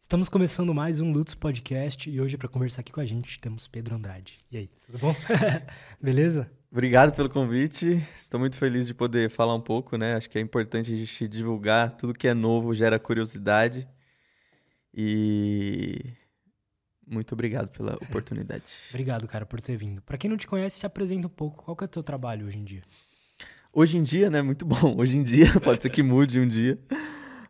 Estamos começando mais um Lutz Podcast e hoje para conversar aqui com a gente temos Pedro Andrade. E aí, tudo bom? Beleza? Obrigado pelo convite. Estou muito feliz de poder falar um pouco, né? Acho que é importante a gente divulgar tudo que é novo, gera curiosidade. E muito obrigado pela oportunidade. Obrigado, cara, por ter vindo. Para quem não te conhece, se apresenta um pouco. Qual que é o teu trabalho hoje em dia? Hoje em dia, né? Muito bom. Hoje em dia, pode ser que mude um dia.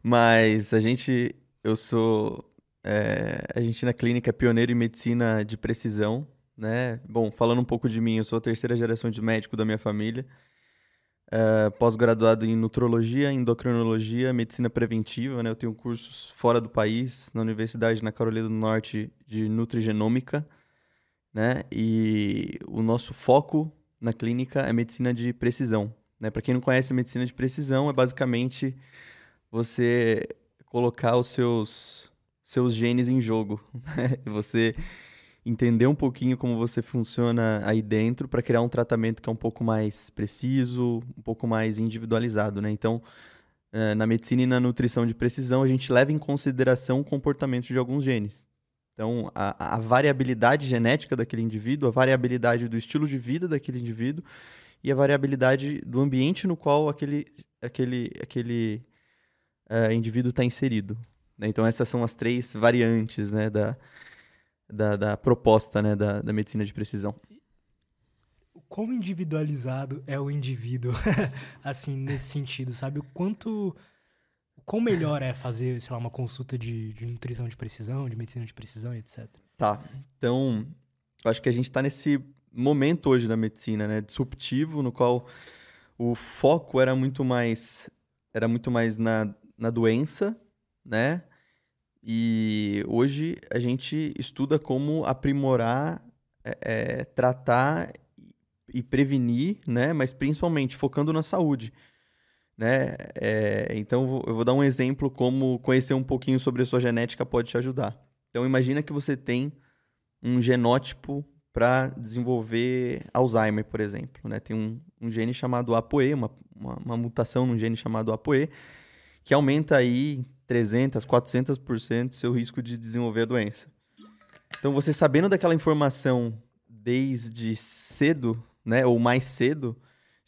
Mas a gente, eu sou é, a gente na clínica é pioneiro em medicina de precisão, né? Bom, falando um pouco de mim, eu sou a terceira geração de médico da minha família. É, pós-graduado em nutrologia, endocrinologia, medicina preventiva, né? Eu tenho cursos fora do país, na Universidade na Carolina do Norte de nutrigenômica, né? E o nosso foco na clínica é medicina de precisão, né? Para quem não conhece a medicina de precisão, é basicamente você colocar os seus seus genes em jogo. Né? você entender um pouquinho como você funciona aí dentro para criar um tratamento que é um pouco mais preciso, um pouco mais individualizado, né? Então, eh, na medicina e na nutrição de precisão, a gente leva em consideração o comportamento de alguns genes. Então, a, a variabilidade genética daquele indivíduo, a variabilidade do estilo de vida daquele indivíduo e a variabilidade do ambiente no qual aquele, aquele, aquele uh, indivíduo está inserido. Né? Então essas são as três variantes né, da, da, da proposta né, da, da medicina de precisão. Quão individualizado é o indivíduo, assim, nesse sentido, sabe? O quanto. O quão melhor é fazer, sei lá, uma consulta de, de nutrição de precisão, de medicina de precisão, etc. Tá. Então, eu acho que a gente está nesse momento hoje da medicina, né? Disruptivo, no qual o foco era muito mais. Era muito mais na, na doença, né? E hoje a gente estuda como aprimorar, é, é, tratar e prevenir, né? Mas principalmente focando na saúde. Né? É, então eu vou dar um exemplo como conhecer um pouquinho sobre a sua genética pode te ajudar. Então imagina que você tem um genótipo para desenvolver Alzheimer, por exemplo. Né? Tem um, um gene chamado ApoE, uma, uma, uma mutação num gene chamado ApoE, que aumenta aí 300, 400% seu risco de desenvolver a doença. Então, você sabendo daquela informação desde cedo, né, ou mais cedo,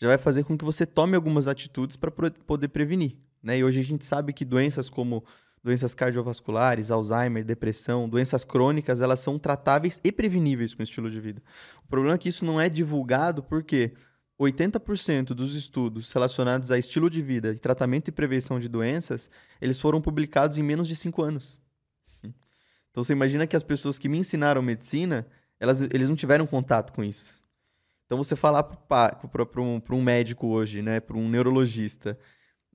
já vai fazer com que você tome algumas atitudes para poder prevenir. Né? E hoje a gente sabe que doenças como doenças cardiovasculares, Alzheimer, depressão, doenças crônicas, elas são tratáveis e preveníveis com o estilo de vida. O problema é que isso não é divulgado porque 80% dos estudos relacionados a estilo de vida, tratamento e prevenção de doenças, eles foram publicados em menos de 5 anos. Então você imagina que as pessoas que me ensinaram medicina, elas, eles não tiveram contato com isso. Então você falar para um, um médico hoje, né, para um neurologista,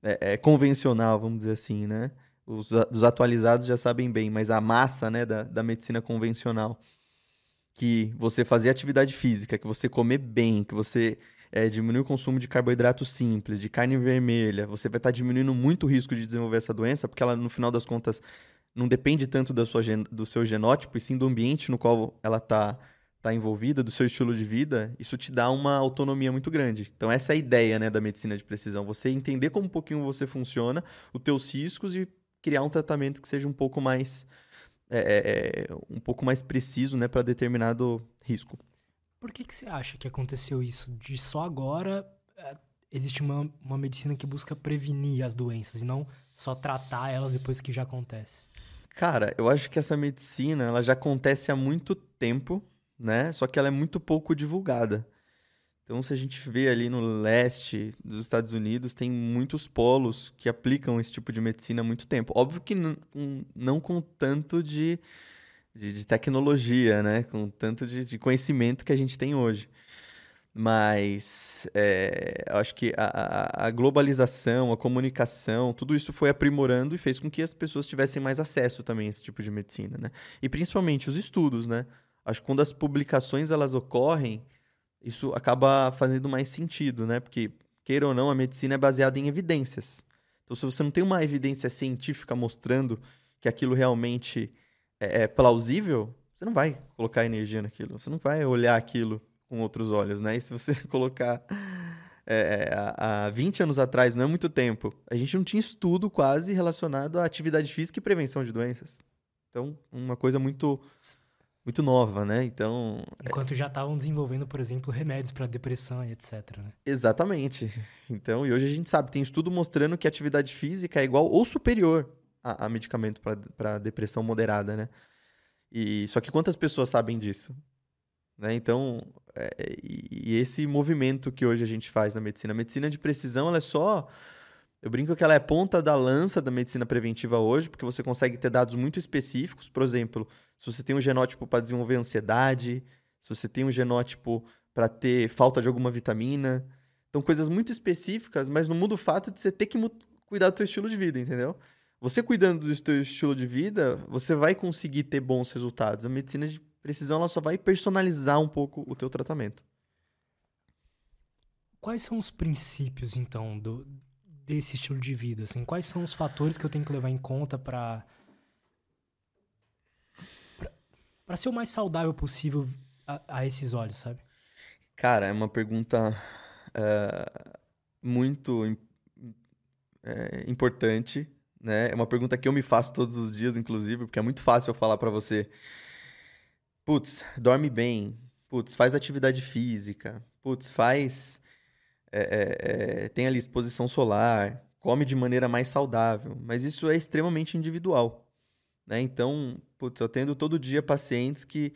é, é, convencional, vamos dizer assim, né? Os, os, atualizados já sabem bem, mas a massa né, da, da medicina convencional, que você fazer atividade física, que você comer bem, que você é, diminuir o consumo de carboidrato simples, de carne vermelha, você vai estar tá diminuindo muito o risco de desenvolver essa doença, porque ela, no final das contas, não depende tanto da sua, do seu genótipo, e sim do ambiente no qual ela está tá envolvida, do seu estilo de vida, isso te dá uma autonomia muito grande. Então, essa é a ideia né, da medicina de precisão. Você entender como um pouquinho você funciona, os teus riscos e criar um tratamento que seja um pouco mais, é, é, é um pouco mais preciso né, para determinado risco. Por que, que você acha que aconteceu isso? De só agora é, existe uma, uma medicina que busca prevenir as doenças e não só tratar elas depois que já acontece? Cara, eu acho que essa medicina ela já acontece há muito tempo, né? Só que ela é muito pouco divulgada. Então, se a gente vê ali no leste dos Estados Unidos, tem muitos polos que aplicam esse tipo de medicina há muito tempo. Óbvio que não, não com tanto de de, de tecnologia, né? Com tanto de, de, conhecimento que a gente tem hoje. Mas é, acho que a, a, globalização, a comunicação, tudo isso foi aprimorando e fez com que as pessoas tivessem mais acesso também a esse tipo de medicina, né? E principalmente os estudos, né? Acho que quando as publicações elas ocorrem, isso acaba fazendo mais sentido, né? Porque, queira ou não, a medicina é baseada em evidências. Então, se você não tem uma evidência científica mostrando que aquilo realmente é, é, plausível, você não vai colocar energia naquilo. Você não vai olhar aquilo com outros olhos, né? E se você colocar é, é há 20 anos atrás, não é muito tempo, a gente não tinha estudo quase relacionado à atividade física e prevenção de doenças. Então, uma coisa muito muito nova, né? Então, enquanto já estavam desenvolvendo, por exemplo, remédios para depressão e etc, né? Exatamente. Então, e hoje a gente sabe, tem estudo mostrando que a atividade física é igual ou superior a, a medicamento para depressão moderada, né? E só que quantas pessoas sabem disso? Né? Então, é, e, esse movimento que hoje a gente faz na medicina, a medicina de precisão, ela é só eu brinco que ela é ponta da lança da medicina preventiva hoje, porque você consegue ter dados muito específicos. Por exemplo, se você tem um genótipo para desenvolver ansiedade, se você tem um genótipo para ter falta de alguma vitamina. Então, coisas muito específicas, mas não muda o fato de você ter que cuidar do seu estilo de vida, entendeu? Você cuidando do seu estilo de vida, você vai conseguir ter bons resultados. A medicina de precisão ela só vai personalizar um pouco o teu tratamento. Quais são os princípios, então, do, desse estilo de vida? Assim, quais são os fatores que eu tenho que levar em conta para para ser o mais saudável possível a, a, esses olhos, sabe? Cara, é uma pergunta uh, muito é, importante, né? É uma pergunta que eu me faço todos os dias, inclusive, porque é muito fácil eu falar para você, putz, dorme bem, putz, faz atividade física, putz, faz é, é, é, tem ali exposição solar, come de maneira mais saudável, mas isso é extremamente individual. Né? Então, putz, eu tendo todo dia pacientes que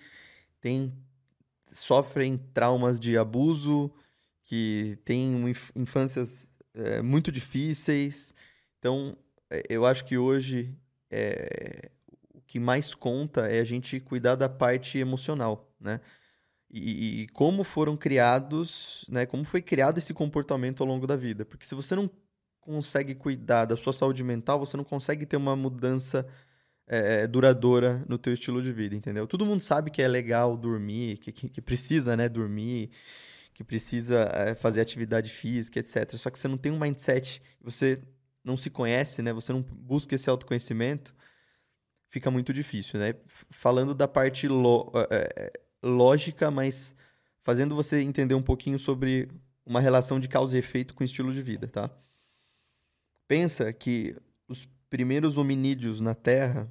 têm, sofrem traumas de abuso, que têm infâncias é, muito difíceis. Então, eu acho que hoje é, o que mais conta é a gente cuidar da parte emocional, né? e, e, como foram criados, né? Como foi criado esse comportamento ao longo da vida. Porque se você não consegue cuidar da sua saúde mental, você não consegue ter uma mudança é, duradoura no teu estilo de vida, entendeu? Todo mundo sabe que é legal dormir, que, que, que precisa, né, dormir, que precisa é, fazer atividade física, etc. Só que você não tem um mindset, você não se conhece, né? Você não busca esse autoconhecimento, fica muito difícil, né? Falando da parte lo, é, lógica, mas fazendo você entender um pouquinho sobre uma relação de causa e efeito com o estilo de vida, tá? Pensa que os primeiros hominídeos na Terra,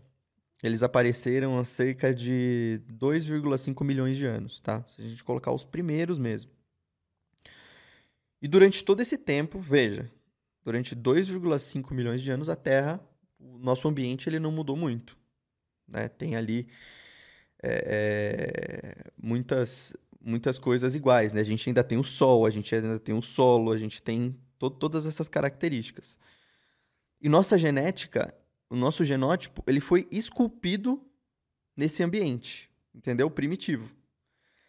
eles apareceram há cerca de 2,5 milhões de anos, tá? Se a gente colocar os primeiros mesmo. E durante todo esse tempo, veja, durante 2,5 milhões de anos a Terra, o nosso ambiente ele não mudou muito, né? Tem ali é, é, muitas, muitas coisas iguais, né? A gente ainda tem o Sol, a gente ainda tem o solo, a gente tem to todas essas características. E nossa genética, o nosso genótipo, ele foi esculpido nesse ambiente, entendeu? Primitivo.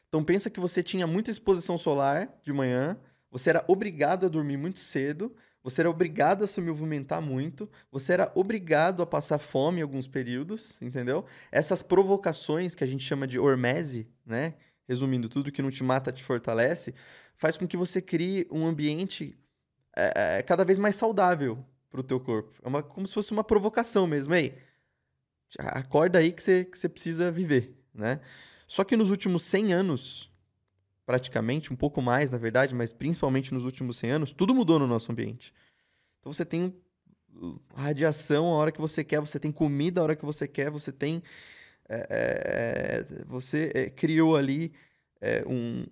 Então pensa que você tinha muita exposição solar de manhã, você era obrigado a dormir muito cedo, você era obrigado a se movimentar muito, você era obrigado a passar fome em alguns períodos, entendeu? Essas provocações que a gente chama de hormese, né? Resumindo, tudo que não te mata te fortalece, faz com que você crie um ambiente é, é, cada vez mais saudável para o teu corpo. É uma, como se fosse uma provocação mesmo. Ei, acorda aí que você, que você precisa viver, né? Só que nos últimos 100 anos, praticamente, um pouco mais, na verdade, mas principalmente nos últimos 100 anos, tudo mudou no nosso ambiente. Então você tem radiação a hora que você quer, você tem comida a hora que você quer, você tem. É, é, você é, criou ali um,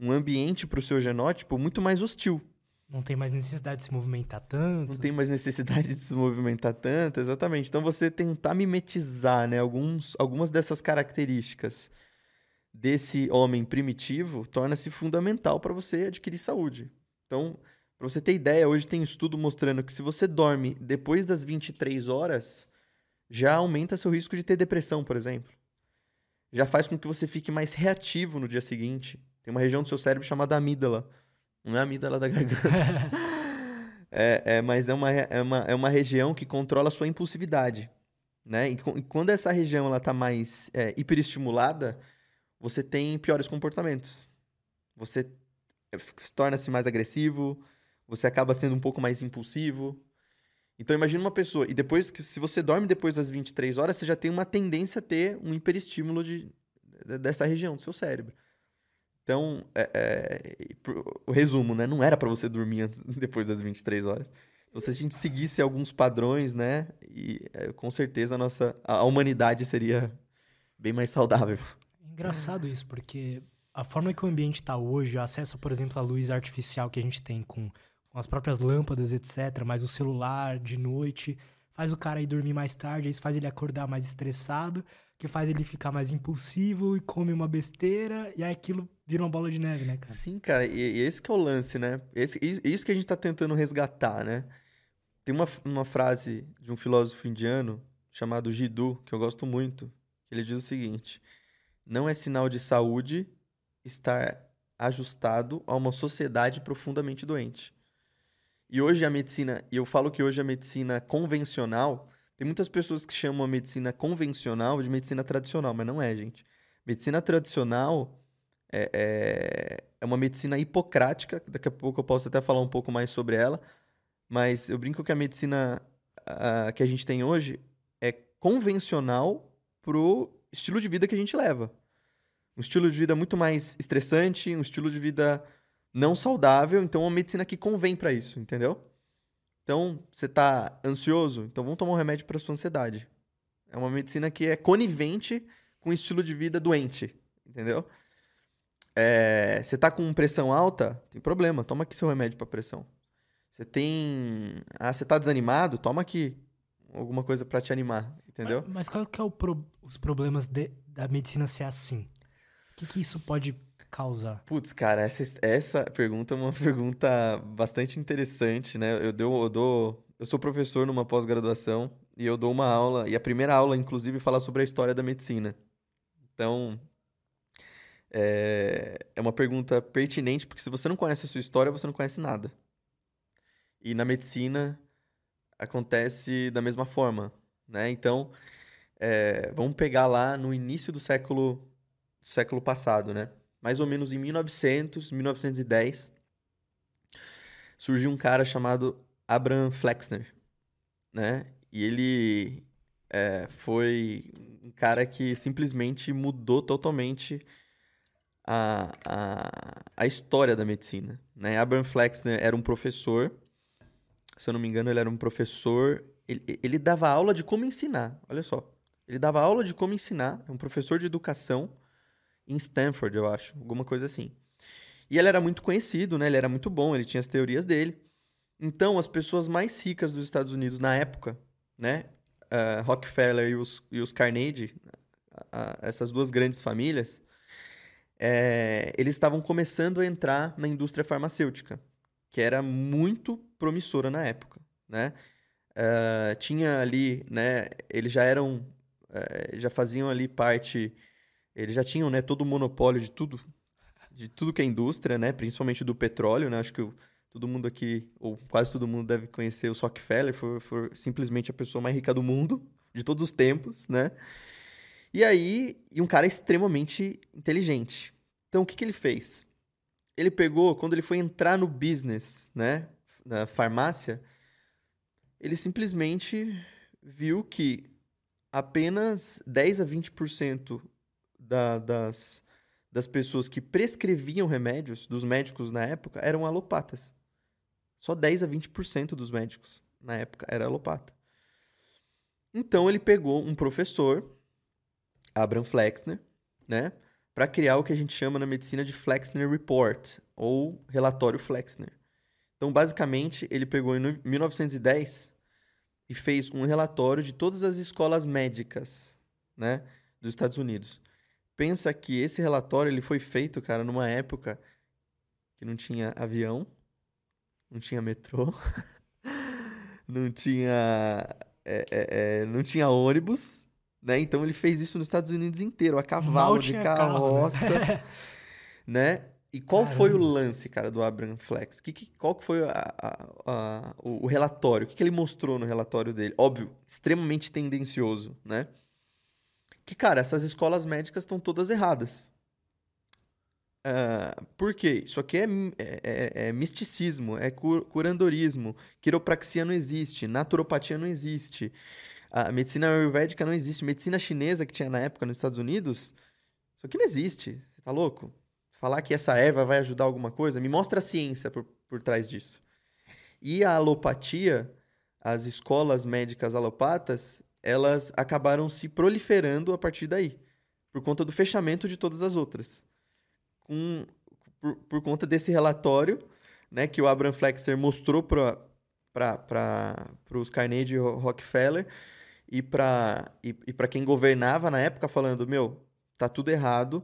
um, ambiente para o seu genótipo muito mais hostil. Não tem mais necessidade de se movimentar tanto. Não tem mais necessidade de se movimentar tanto, exatamente. Então você tentar mimetizar né, alguns, algumas dessas características desse homem primitivo torna-se fundamental para você adquirir saúde. Então, para você ter ideia, hoje tem um estudo mostrando que se você dorme depois das 23 horas, já aumenta seu risco de ter depressão, por exemplo. Já faz com que você fique mais reativo no dia seguinte. Tem uma região do seu cérebro chamada amígdala. Não é a amígdala da garganta. é, é, mas é uma, é, uma, é uma região que controla a sua impulsividade. Né? E, e quando essa região está mais é, hiperestimulada, você tem piores comportamentos. Você eh, torna-se mais agressivo, você acaba sendo um pouco mais impulsivo. Então imagine uma pessoa, e depois que se você dorme depois das 23 horas, você já tem uma tendência a ter um hiperestímulo de, dessa região do seu cérebro. Então, é, é, o resumo, né? Não era para você dormir antes, depois das 23 horas. Então, se a gente seguisse alguns padrões, né? E é, com certeza a nossa a humanidade seria bem mais saudável. Engraçado isso, porque a forma que o ambiente está hoje, o acesso, por exemplo, à luz artificial que a gente tem com, com as próprias lâmpadas, etc., mas o celular de noite, faz o cara ir dormir mais tarde, isso faz ele acordar mais estressado, que faz ele ficar mais impulsivo e come uma besteira, e aí aquilo vira uma bola de neve, né, cara? Sim, cara, e, e esse que é o lance, né? Esse, isso que a gente tá tentando resgatar, né? Tem uma, uma frase de um filósofo indiano chamado Jiddu, que eu gosto muito, ele diz o seguinte: Não é sinal de saúde estar ajustado a uma sociedade profundamente doente. E hoje a medicina, e eu falo que hoje a medicina convencional, tem muitas pessoas que chamam a medicina convencional de medicina tradicional, mas não é, gente. Medicina tradicional é, é, é uma medicina hipocrática, daqui a pouco eu posso até falar um pouco mais sobre ela, mas eu brinco que a medicina que a gente tem hoje é convencional pro estilo de vida que a gente leva. Um estilo de vida muito mais estressante, um estilo de vida não saudável, então uma medicina que convém para isso, entendeu? Então, você tá ansioso, então vamos tomar um remédio para sua ansiedade. É uma medicina que é conivente com o estilo de vida doente, entendeu? É, você tá com pressão alta, tem problema, toma aqui seu remédio para pressão. Você tem, ah, você tá desanimado, toma aqui alguma coisa para te animar, entendeu? Mas, mas qual que é o pro, os problemas de, da medicina ser assim? O que, que isso pode causar? Putz, cara, essa, essa pergunta é uma pergunta bastante interessante, né? Eu, dou, eu, dou, eu sou professor numa pós-graduação e eu dou uma aula, e a primeira aula, inclusive, fala sobre a história da medicina. Então, é, é uma pergunta pertinente, porque se você não conhece a sua história, você não conhece nada. E na medicina acontece da mesma forma, né? Então, é, vamos pegar lá no início do século, do século passado, né? Mais ou menos em 1900, 1910, surgiu um cara chamado Abraham Flexner, né? E ele é, foi um cara que simplesmente mudou totalmente a, a, a história da medicina. Né? Abraham Flexner era um professor se eu não me engano, ele era um professor. Ele, ele dava aula de como ensinar. Olha só. Ele dava aula de como ensinar. É um professor de educação em Stanford, eu acho. Alguma coisa assim. E ele era muito conhecido, né? Ele era muito bom, ele tinha as teorias dele. Então, as pessoas mais ricas dos Estados Unidos na época, né? Uh, Rockefeller e os, e os Carnegie, essas duas grandes famílias, é, eles estavam começando a entrar na indústria farmacêutica que era muito promissora na época, né? Uh, tinha ali, né? Eles já eram, uh, já faziam ali parte, eles já tinham, né? Todo o monopólio de tudo, de tudo que é indústria, né? Principalmente do petróleo, né? Acho que todo mundo aqui, ou quase todo mundo deve conhecer o Rockefeller, foi, foi simplesmente a pessoa mais rica do mundo, de todos os tempos, né? E aí, e um cara extremamente inteligente. Então, o que, que ele fez? ele pegou, quando ele foi entrar no business, né, na farmácia, ele simplesmente viu que apenas 10 a 20% da, das, das pessoas que prescreviam remédios, dos médicos na época, eram alopatas. Só 10 a 20% dos médicos na época era alopata. Então ele pegou um professor, Abraham Flexner, né? para criar o que a gente chama na medicina de Flexner Report, ou relatório Flexner. Então, basicamente, ele pegou em 1910 e fez um relatório de todas as escolas médicas, né, dos Estados Unidos. Pensa que esse relatório ele foi feito, cara, numa época que não tinha avião, não tinha metrô, não tinha é, é, é, não tinha ônibus, né? Então ele fez isso nos Estados Unidos inteiro, a cavalo, de carroça, carro, né? né? E qual Caramba. foi o lance, cara, do Abraham Flex? Que, que, qual que foi a, a, a, o, o, relatório? O que, que ele mostrou no relatório dele? Óbvio, extremamente tendencioso, né? Que, cara, essas escolas médicas estão todas erradas. Uh, por quê? Isso aqui é, é, é, é misticismo, é curandorismo, quiropraxia não existe, naturopatia não existe. A medicina ayurvédica não existe. Medicina chinesa que tinha na época nos Estados Unidos, isso aqui não existe. Você tá louco? Falar que essa erva vai ajudar alguma coisa, me mostra a ciência por, por trás disso. E a alopatia, as escolas médicas alopatas, elas acabaram se proliferando a partir daí, por conta do fechamento de todas as outras. Com, por, por conta desse relatório né, que o Abraham Flexer mostrou para os Carnegie Rockefeller e para e, e quem governava na época, falando: meu, tá tudo errado,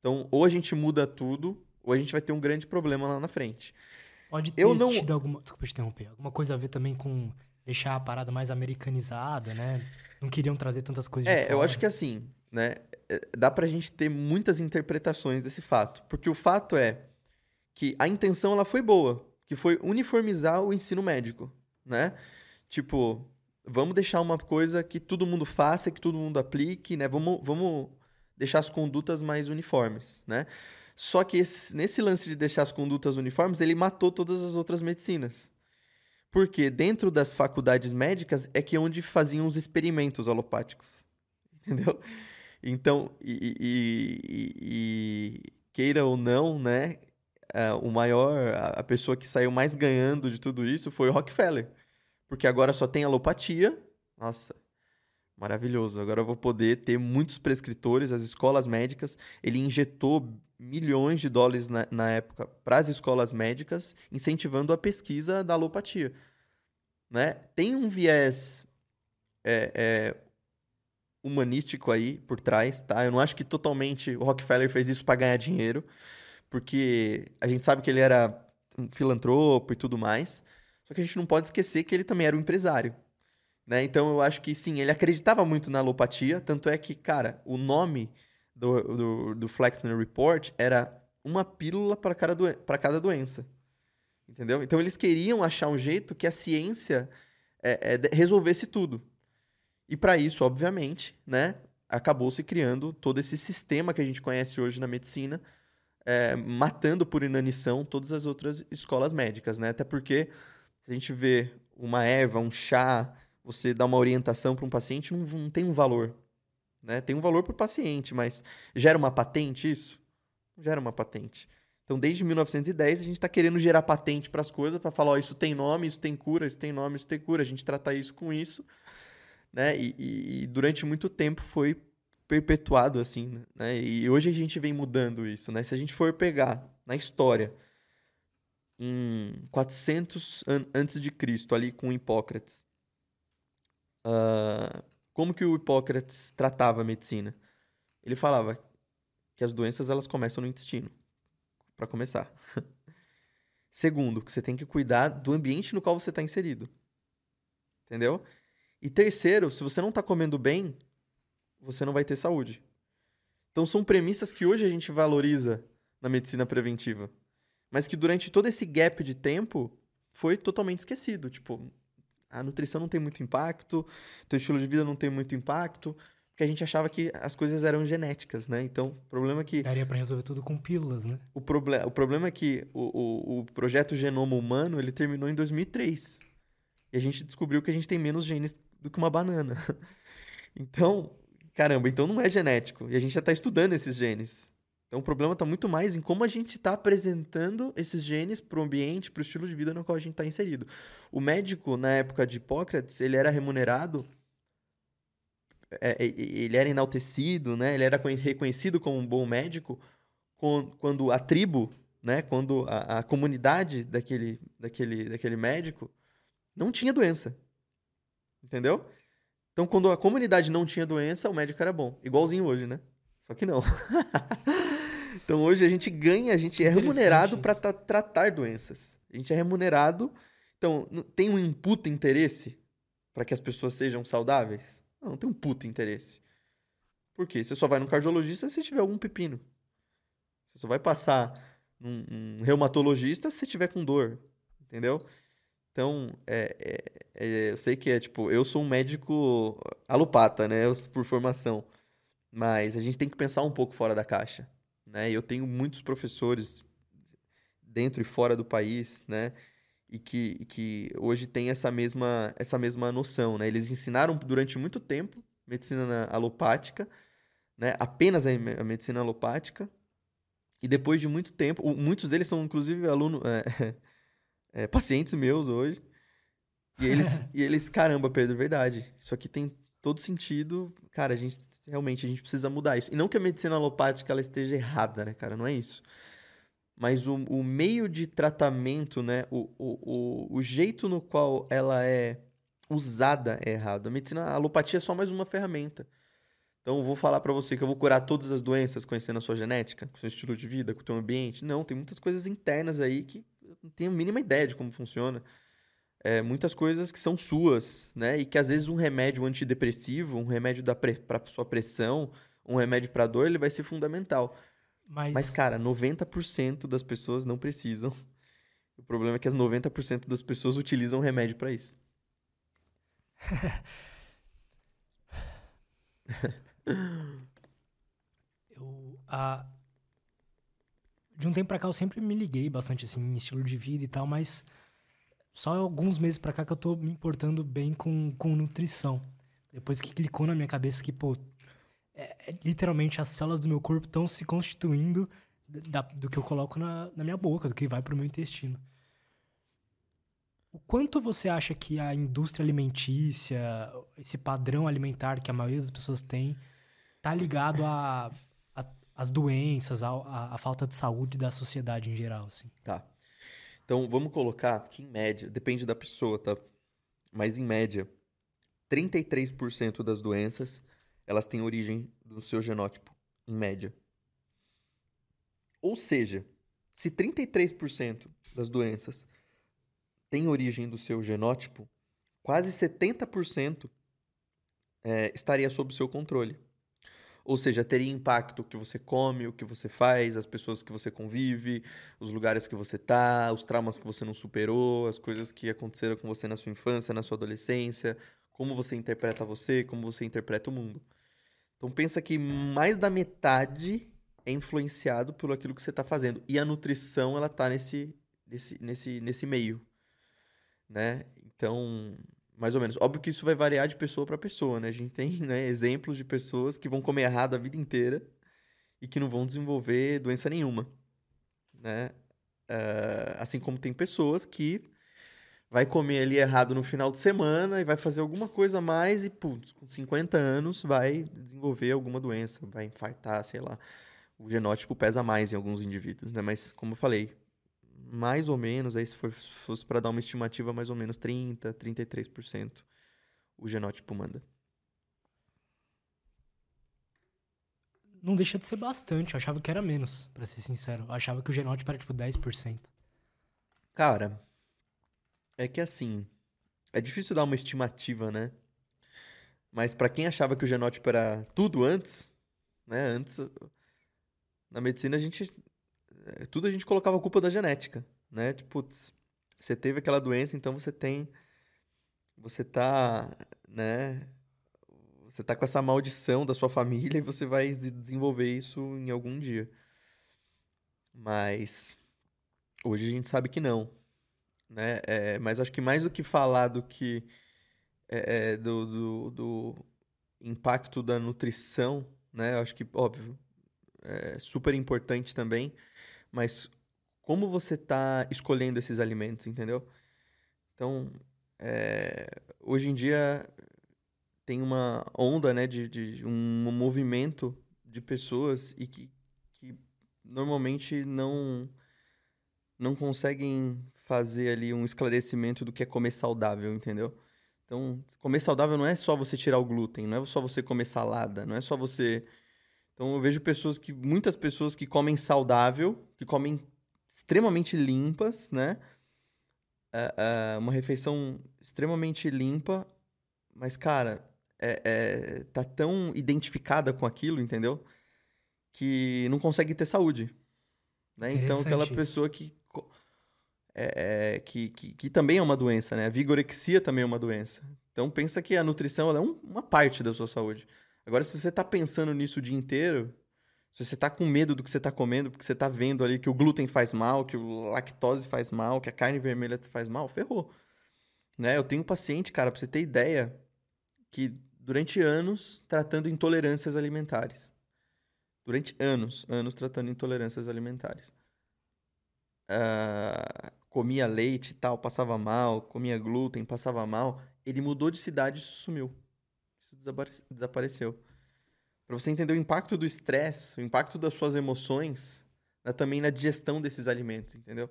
então ou a gente muda tudo, ou a gente vai ter um grande problema lá na frente. Pode ter eu não... tido alguma. Desculpa te interromper. Alguma coisa a ver também com deixar a parada mais americanizada, né? Não queriam trazer tantas coisas É, eu acho que assim, né? É, dá pra gente ter muitas interpretações desse fato. Porque o fato é que a intenção ela foi boa, que foi uniformizar o ensino médico, né? Tipo, vamos deixar uma coisa que todo mundo faça, que todo mundo aplique, né? Vamos, vamos deixar as condutas mais uniformes, né? Só que esse, nesse lance de deixar as condutas uniformes, ele matou todas as outras medicinas. Porque dentro das faculdades médicas é que é onde faziam os experimentos alopáticos. Entendeu? Então, e, e, e, e queira ou não, né? Uh, o maior, a pessoa que saiu mais ganhando de tudo isso foi o Rockefeller. Porque agora só tem alopatia. Nossa, maravilhoso. Agora eu vou poder ter muitos prescritores, as escolas médicas. Ele injetou milhões de dólares na, na época para as escolas médicas, incentivando a pesquisa da alopatia. Né? Tem um viés é, é, humanístico aí por trás, tá? Eu não acho que totalmente o Rockefeller fez isso para ganhar dinheiro, porque a gente sabe que ele era um filantropo e tudo mais, só que a gente não pode esquecer que ele também era um empresário. Né? Então eu acho que sim, ele acreditava muito na alopatia, tanto é que, cara, o nome do, do, do Flexner Report era uma pílula para cada, doen cada doença. Entendeu? Então eles queriam achar um jeito que a ciência é, é, resolvesse tudo. E para isso, obviamente, né, acabou se criando todo esse sistema que a gente conhece hoje na medicina, é, matando por inanição todas as outras escolas médicas, né? Até porque se a gente vê uma erva, um chá, você dá uma orientação para um paciente, não, não tem um valor, né? Tem um valor para o paciente, mas gera uma patente isso? Gera uma patente. Então, desde 1910, a gente está querendo gerar patente para as coisas, para falar, ó, isso tem nome, isso tem cura, isso tem nome, isso tem cura, a gente trata isso com isso, né? E, e, e durante muito tempo foi perpetuado assim, né? E hoje a gente vem mudando isso, né? Se a gente for pegar na história, em 400 an antes de Cristo, ali com Hipócrates, uh, como que o Hipócrates tratava a medicina? Ele falava que as doenças elas começam no intestino, para começar. Segundo, que você tem que cuidar do ambiente no qual você está inserido. Entendeu? E terceiro, se você não está comendo bem, você não vai ter saúde. Então são premissas que hoje a gente valoriza na medicina preventiva, mas que durante todo esse gap de tempo foi totalmente esquecido. Tipo, a nutrição não tem muito impacto, teu estilo de vida não tem muito impacto, porque a gente achava que as coisas eram genéticas, né? Então, o problema é que... Daria para resolver tudo com pílulas, né? O, proble o problema é que o, o, o projeto Genoma Humano, ele terminou em 2003. E a gente descobriu que a gente tem menos genes do que uma banana. então, caramba, então não é genético. E a gente já está estudando esses genes. Então o problema está muito mais em como a gente está apresentando esses genes para o ambiente, para o estilo de vida no qual a gente está inserido. O médico, na época de Hipócrates, ele era remunerado, é, é ele era enaltecido, né? ele era reconhecido como um bom médico quando a tribo, né? quando a, a comunidade daquele, daquele, daquele médico não tinha doença. Entendeu? Então, quando a comunidade não tinha doença, o médico era bom. Igualzinho hoje, né? Só que não. Então hoje a gente ganha, a gente é remunerado para tra tratar doenças. A gente é remunerado. Então, tem um input interesse para que as pessoas sejam saudáveis? Não, não tem um puto interesse. Por quê? Você só vai no cardiologista se tiver algum pepino. Você só vai passar num, num reumatologista se tiver com dor. Entendeu? Então, é, é, é, eu sei que é tipo, eu sou um médico alopata, né? Eu, por formação. Mas a gente tem que pensar um pouco fora da caixa. Né? Eu tenho muitos professores dentro e fora do país, né? E que, que hoje tem essa mesma, essa mesma noção, né? Eles ensinaram durante muito tempo medicina alopática, né? Apenas a medicina alopática. E depois de muito tempo, muitos deles são inclusive aluno, é, é, pacientes meus hoje. E eles, e eles, caramba, Pedro, verdade. Isso aqui tem todo sentido. Cara, a gente realmente a gente precisa mudar isso. E não que a medicina alopática ela esteja errada, né, cara? Não é isso. Mas o, o meio de tratamento, né? O, o, o, o jeito no qual ela é usada é errado. A medicina a alopatia é só mais uma ferramenta. Então, eu vou falar para você que eu vou curar todas as doenças conhecendo a sua genética, com o seu estilo de vida, com o teu ambiente. Não, tem muitas coisas internas aí que eu não tenho a mínima ideia de como funciona. É, muitas coisas que são suas, né? E que às vezes um remédio antidepressivo, um remédio para sua pressão, um remédio para dor, ele vai ser fundamental. Mas... Mas, cara, 90% das pessoas não precisam. O problema é que as 90% das pessoas utilizam remédio para isso. eu. De um tempo pra cá eu sempre me liguei bastante assim em estilo de vida e tal, mas só alguns meses pra cá que eu tô me importando bem com, com nutrição. Depois que clicou na minha cabeça que, pô, é, é, literalmente as células do meu corpo estão se constituindo da, do que eu coloco na, na minha boca, do que vai pro meu intestino. O quanto você acha que a indústria alimentícia, esse padrão alimentar que a maioria das pessoas tem, tá ligado a, a as doenças, a, a, a, falta de saúde da sociedade em geral, assim? Tá. Então, vamos colocar que em média, depende da pessoa, tá? Mas em média, 33% das doenças, elas têm origem do seu genótipo, em média. Ou seja, se 33% das doenças tem origem do seu genótipo, quase 70% é, estaria sob seu controle. Ou seja, teria impacto o que você come, o que você faz, as pessoas que você convive, os lugares que você tá, os traumas que você não superou, as coisas que aconteceram com você na sua infância, na sua adolescência, como você interpreta você, como você interpreta o mundo. Então pensa que mais da metade é influenciado por aquilo que você está fazendo. E a nutrição, ela está nesse, nesse, nesse, nesse meio né? Então, mais ou menos. Óbvio que isso vai variar de pessoa para pessoa, né? A gente tem né, exemplos de pessoas que vão comer errado a vida inteira e que não vão desenvolver doença nenhuma, né? Uh, assim como tem pessoas que vai comer ali errado no final de semana e vai fazer alguma coisa a mais e, putz, com 50 anos vai desenvolver alguma doença, vai infartar, sei lá. O genótipo pesa mais em alguns indivíduos, né? Mas, como eu falei, mais ou menos, aí se for, fosse para dar uma estimativa, mais ou menos 30, 33% o genótipo manda. Não deixa de ser bastante, eu achava que era menos, para ser sincero. Eu achava que o genótipo era tipo 10%. Cara, é que assim, é difícil dar uma estimativa, né? Mas para quem achava que o genótipo era tudo antes, né? Antes na medicina a gente tudo a gente colocava a culpa da genética, né? Tipo, você teve aquela doença, então você tem você tá, né, você tá com essa maldição da sua família e você vai desenvolver isso em algum dia. Mas hoje a gente sabe que não, né? É, mas acho que mais do que falar do que é, é do, do, do, impacto da nutrição, né? Acho que óbvio é super importante também mas como você está escolhendo esses alimentos, entendeu? Então, é, hoje em dia tem uma onda, né, de, de um movimento de pessoas e que, que normalmente não não conseguem fazer ali um esclarecimento do que é comer saudável, entendeu? Então, comer saudável não é só você tirar o glúten, não é só você comer salada, não é só você então eu vejo pessoas que muitas pessoas que comem saudável, que comem extremamente limpas, né? É, é uma refeição extremamente limpa, mas cara, é, é, tá tão identificada com aquilo, entendeu? Que não consegue ter saúde. Né? Então aquela pessoa que é, é, que, que, que, também é uma doença, né? A vigorexia também é uma doença. Então pensa que a nutrição é um, uma parte da sua saúde. Agora, se você está pensando nisso o dia inteiro, se você está com medo do que você está comendo, porque você está vendo ali que o glúten faz mal, que o lactose faz mal, que a carne vermelha faz mal, ferrou. Né? Eu tenho um paciente, cara, para você ter ideia, que durante anos tratando intolerâncias alimentares. Durante anos, anos tratando intolerâncias alimentares. Uh, comia leite e tal, passava mal, comia glúten, passava mal, ele mudou de cidade e sumiu. Isso desapareceu. Para você entender o impacto do estresse, o impacto das suas emoções, né, também na digestão desses alimentos, entendeu?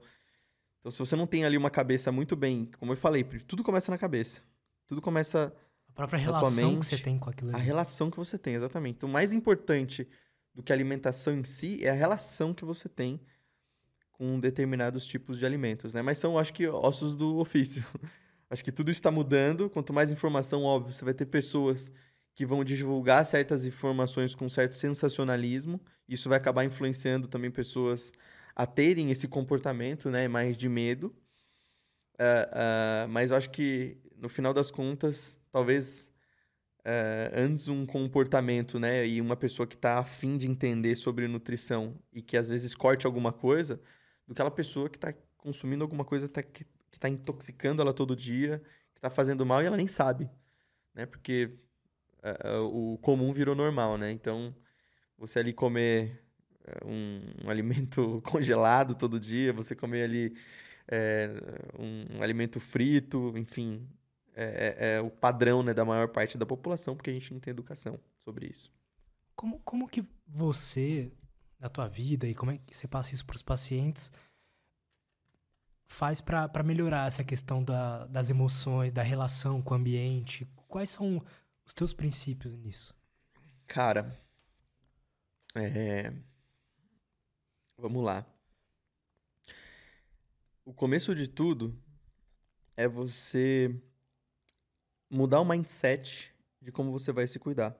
Então, se você não tem ali uma cabeça muito bem, como eu falei, tudo começa na cabeça. Tudo começa a própria relação mente, que você tem com aquilo. Ali. A relação que você tem, exatamente. Então, mais importante do que a alimentação em si é a relação que você tem com determinados tipos de alimentos, né? Mas são, acho que, ossos do ofício. Acho que tudo está mudando. Quanto mais informação, óbvio, você vai ter pessoas que vão divulgar certas informações com certo sensacionalismo. Isso vai acabar influenciando também pessoas a terem esse comportamento, né, mais de medo. Uh, uh, mas eu acho que no final das contas, talvez uh, antes um comportamento, né, e uma pessoa que está afim de entender sobre nutrição e que às vezes corte alguma coisa, do que aquela pessoa que está consumindo alguma coisa tá, que está intoxicando ela todo dia, que está fazendo mal e ela nem sabe, né? Porque uh, o comum virou normal, né? Então, você ali comer um, um alimento congelado todo dia, você comer ali é, um, um, alimento frito, enfim, é, é, é, o padrão né, da maior parte da população, porque a gente não tem educação sobre isso. Como, como que você, na tua vida, e como é que você passa isso para os pacientes, faz para melhorar essa questão da, das emoções, da relação com o ambiente? Quais são os teus princípios nisso? Cara, é... vamos lá. O começo de tudo é você mudar o mindset de como você vai se cuidar.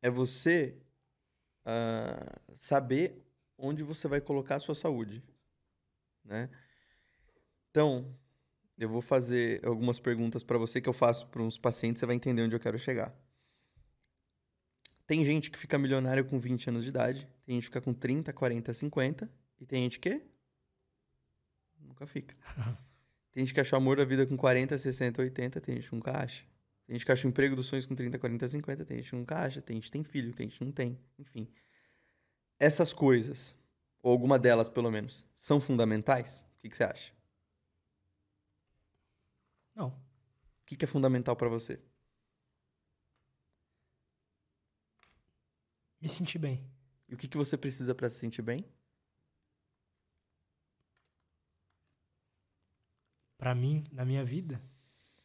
É você uh, saber onde você vai colocar a sua saúde, né? Então, eu vou fazer algumas perguntas para você que eu faço para uns pacientes, você vai entender onde eu quero chegar. Tem gente que fica milionário com 20 anos de idade, tem gente que fica com 30, 40, 50, e tem gente que nunca fica. tem gente que achou amor da vida com 40, 60, 80, tem gente que nunca acha. Tem gente que acha o emprego dos sonhos com 30, 40, 50, tem gente que nunca acha, tem gente que tem filho, tem gente que não tem, enfim. Essas coisas, ou alguma delas pelo menos, são fundamentais? O que, que você acha? Não. O que, que é fundamental para você? Me sentir bem. E o que, que você precisa para se sentir bem? Para mim, na minha vida,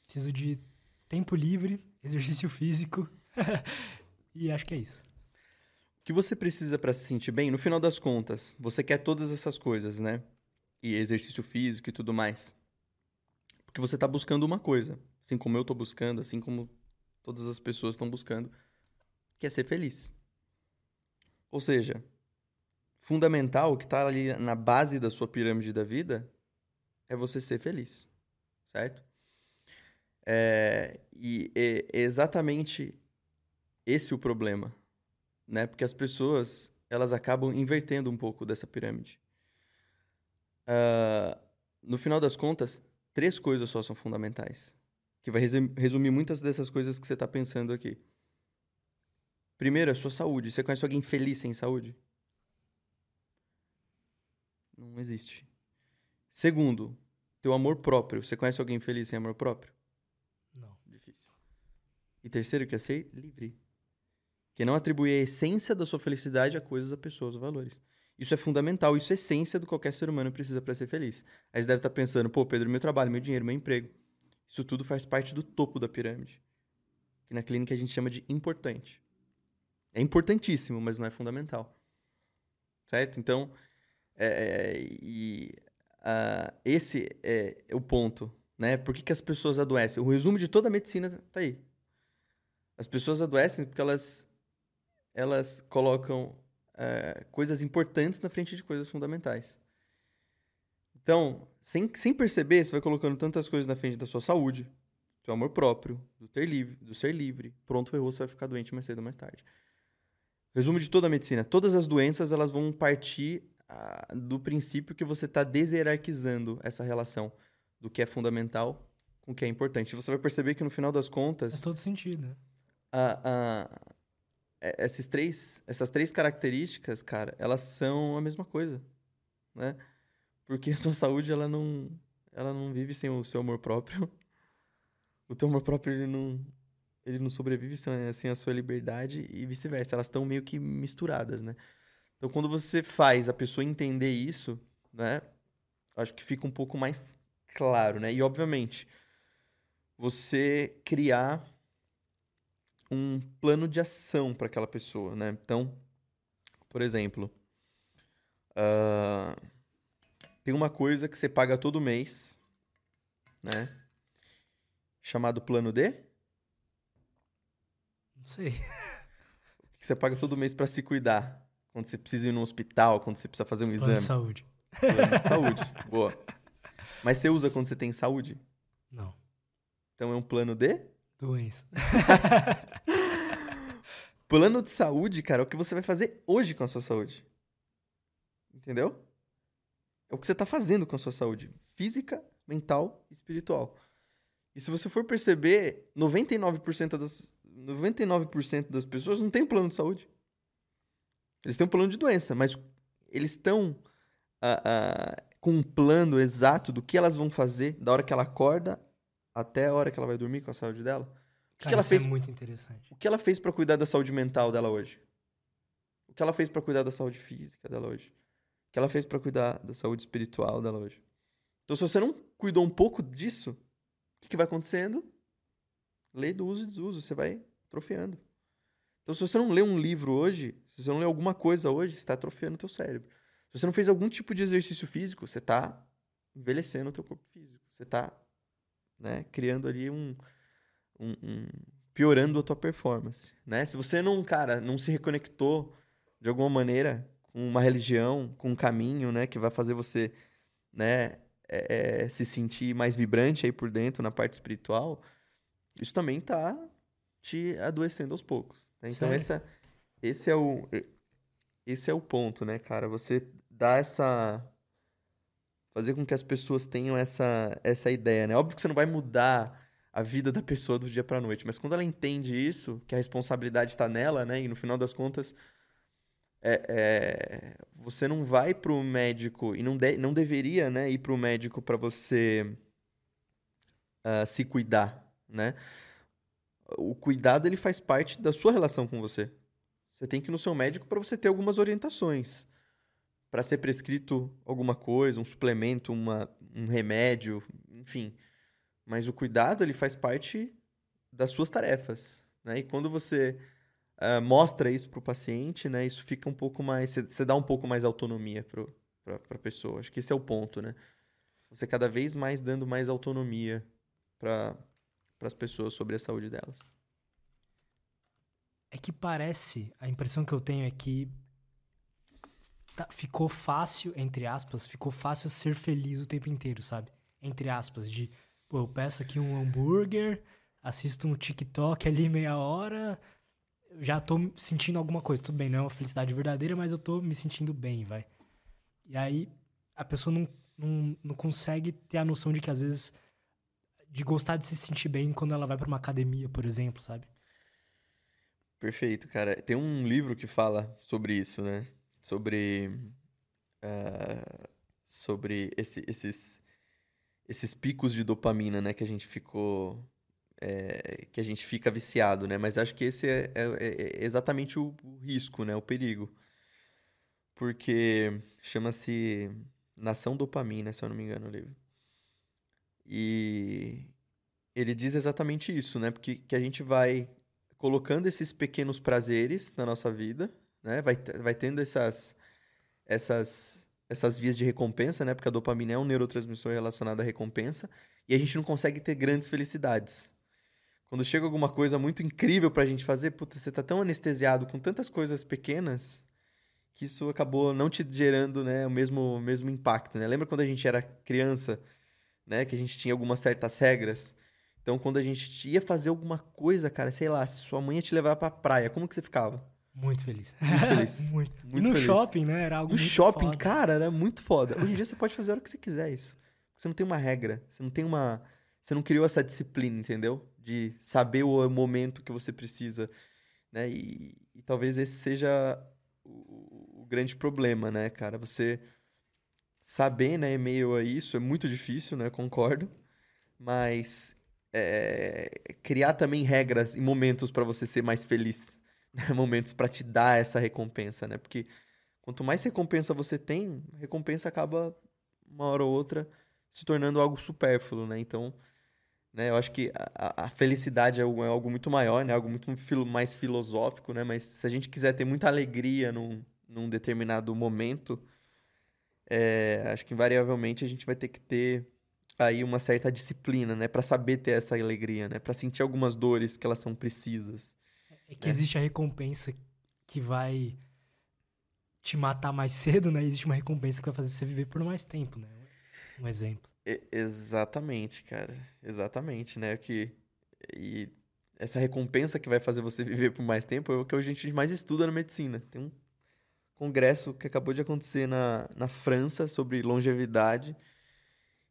preciso de tempo livre, exercício físico. e acho que é isso. Que você precisa para se sentir bem, no final das contas, você quer todas essas coisas, né? E exercício físico e tudo mais. Porque você está buscando uma coisa, assim como eu estou buscando, assim como todas as pessoas estão buscando, que é ser feliz. Ou seja, fundamental, o que está ali na base da sua pirâmide da vida, é você ser feliz, certo? É, e é exatamente esse o problema, né? Porque as pessoas elas acabam invertendo um pouco dessa pirâmide. Uh, no final das contas, três coisas só são fundamentais, que vai resumir muitas dessas coisas que você está pensando aqui. Primeiro, a sua saúde. Você conhece alguém feliz sem saúde? Não existe. Segundo, teu amor próprio. Você conhece alguém feliz sem amor próprio? Não. Difícil. E terceiro, que é ser livre. Que não atribui a essência da sua felicidade a coisas, a pessoas, a valores. Isso é fundamental, isso é essência do que qualquer ser humano precisa para ser feliz. Aí você deve estar tá pensando, pô, Pedro, meu trabalho, meu dinheiro, meu emprego. Isso tudo faz parte do topo da pirâmide. Que na clínica a gente chama de importante. É importantíssimo, mas não é fundamental. Certo? Então, é, é e, uh, esse é o ponto. Né? Por que, que as pessoas adoecem? O resumo de toda a medicina está aí. As pessoas adoecem porque elas, elas colocam uh, coisas importantes na frente de coisas fundamentais. Então, sem, sem perceber, você vai colocando tantas coisas na frente da sua saúde, do amor próprio, do, ter livre, do ser livre. Pronto, errou, você vai ficar doente mais cedo ou mais tarde. Resumo de toda a medicina. Todas as doenças elas vão partir uh, do princípio que você está deserarquizando essa relação do que é fundamental com o que é importante. Você vai perceber que no final das contas... Faz todo sentido, né? Uh, é, esses três, essas três características, cara, elas são a mesma coisa, né? Porque a sua saúde, ela não, ela não vive sem o seu amor próprio. O teu amor próprio, ele não, ele não sobrevive sem, sem a sua liberdade e vice-versa. Elas estão meio que misturadas, né? Então, quando você faz a pessoa entender isso, né? Acho que fica um pouco mais claro, né? E, obviamente, você criar um plano de ação para aquela pessoa, né? Então, por exemplo, uh, tem uma coisa que você paga todo mês, né? Chamado plano D? Não sei. Que você paga todo mês para se cuidar. Quando você precisa ir no hospital, quando você precisa fazer um Plano exame. de saúde. Plano de saúde. Boa. Mas você usa quando você tem saúde? Não. Então é um plano de? Doença. Plano de saúde, cara, é o que você vai fazer hoje com a sua saúde. Entendeu? É o que você tá fazendo com a sua saúde. Física, mental e espiritual. E se você for perceber, 99% das, 99% das pessoas não tem um plano de saúde. Eles têm um plano de doença, mas eles estão com um plano exato do que elas vão fazer da hora que ela acorda até a hora que ela vai dormir com a saúde dela. O que, Cara, que ela isso fez é muito interessante. o que ela fez pra cuidar da saúde mental dela hoje? O que ela fez pra cuidar da saúde física dela hoje? O que ela fez pra cuidar da saúde espiritual dela hoje? Então, se você não cuidou um pouco disso, o que, que vai acontecendo? Lei do uso e desuso, você vai atrofiando. Então, se você não lê um livro hoje, se você não lê alguma coisa hoje, você está atrofiando o teu cérebro. Se você não fez algum tipo de exercício físico, você está envelhecendo o teu corpo físico. Você está né, criando ali um, um, um- piorando a tua performance, né? Se você não, cara, não se reconectou de alguma maneira com uma religião, com um caminho, né, que vai fazer você, né, é, é, se sentir mais vibrante aí por dentro na parte espiritual, isso também tá te adoecendo aos poucos. né? Então Sério? essa, esse é o esse é o ponto, né, cara? Você dá essa fazer com que as pessoas tenham essa essa ideia, né? Óbvio que você não vai mudar a vida da pessoa do dia pra noite, mas quando ela entende isso, que a responsabilidade está nela, né? E no final das contas, é, é, você não vai pro médico e não, de- não deveria, né, ir pro médico para você ah, se cuidar, né? O cuidado ele faz parte da sua relação com você. Você tem que ir no seu médico para você ter algumas orientações, para ser prescrito alguma coisa, um suplemento, uma, um remédio, enfim. Mas o cuidado ele faz parte das suas tarefas, né? E quando você ah, mostra isso para o paciente, né? Isso fica um pouco mais, você dá um pouco mais autonomia para a pessoa. Acho que esse é o ponto, né? Você cada vez mais dando mais autonomia para as pessoas sobre a saúde delas. É que parece, a impressão que eu tenho é que tá- ficou fácil, entre aspas, ficou fácil ser feliz o tempo inteiro, sabe? Entre aspas, de, pô, eu peço aqui um hambúrguer, assisto um TikTok ali meia hora, já tô sentindo alguma coisa. Tudo bem, não é uma felicidade verdadeira, mas eu tô me sentindo bem, vai. E aí a pessoa não, não, não consegue ter a noção de que às vezes de gostar de se sentir bem quando ela vai pra uma academia, por exemplo, sabe? Perfeito, cara. Tem um livro que fala sobre isso, né? Sobre. ah, sobre esse- esses, esses picos de dopamina, né? Que a gente ficou. é, que a gente fica viciado, né? Mas acho que esse é, é- é exatamente o, risco, né? O perigo. Porque chama-se Nação Dopamina, se eu não me engano, o livro. E ele diz exatamente isso, né? Porque que a gente vai colocando esses pequenos prazeres na nossa vida, né? Vai, vai tendo essas, essas, essas vias de recompensa, né? Porque a dopamina é um neurotransmissor relacionado à recompensa e a gente não consegue ter grandes felicidades. Quando chega alguma coisa muito incrível pra gente fazer, puta, você tá tão anestesiado com tantas coisas pequenas que isso acabou não te gerando, né, o mesmo, mesmo impacto, né? Lembra quando a gente era criança, né, que a gente tinha algumas certas regras? Então, quando a gente ia fazer alguma coisa, cara, sei lá, se sua mãe ia te levar pra praia, como que você ficava? Muito feliz. Muito feliz. muito. E Muito no feliz. shopping, né? Era algo No muito shopping, foda. cara, era muito foda. Hoje em dia você pode fazer a hora que você quiser isso. Você não tem uma regra, você não tem uma... Você não criou essa disciplina, entendeu? De saber o momento que você precisa, né? E, e talvez esse seja o, o grande problema, né, cara? Você saber, né, e-mail a isso é muito difícil, né, concordo. Mas é, criar também regras e momentos para você ser mais feliz? momentos para te dar essa recompensa, né? Porque quanto mais recompensa você tem, a recompensa acaba uma hora ou outra se tornando algo supérfluo, né? Então, né, eu acho que a, a felicidade é algo, é algo, muito maior, né? Algo muito filo, mais filosófico, né? Mas se a gente quiser ter muita alegria num, num determinado momento, é, acho que invariavelmente a gente vai ter que ter aí uma certa disciplina, né, para saber ter essa alegria, né, para sentir algumas dores que elas são precisas. É que né? existe a recompensa que vai te matar mais cedo, né? Existe uma recompensa que vai fazer você viver por mais tempo, né? Um exemplo. exatamente, cara. Exatamente, né? Que e essa recompensa que vai fazer você viver por mais tempo é o que a gente mais estuda na medicina. Tem um congresso que acabou de acontecer na, na França sobre longevidade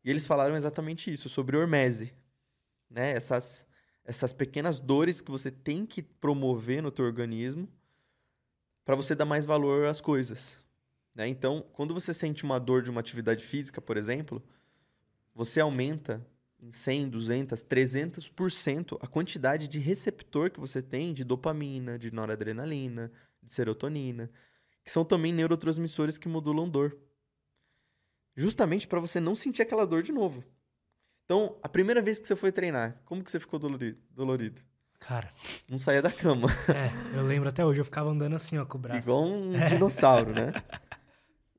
e eles falaram exatamente isso, sobre hormese. Né? Essas, essas pequenas dores que você tem que promover no teu organismo para você dar mais valor às coisas. Né? Então, quando você sente uma dor de uma atividade física, por exemplo, você aumenta em 100, 200, 300% a quantidade de receptor que você tem de dopamina, de noradrenalina, de serotonina, que são também neurotransmissores que modulam dor justamente para você não sentir aquela dor de novo. Então, a primeira vez que você foi treinar, como que você ficou dolorido? Cara. Não saía da cama. É, eu lembro até hoje, eu ficava andando assim, ó, com o braço. Igual um é. dinossauro, né?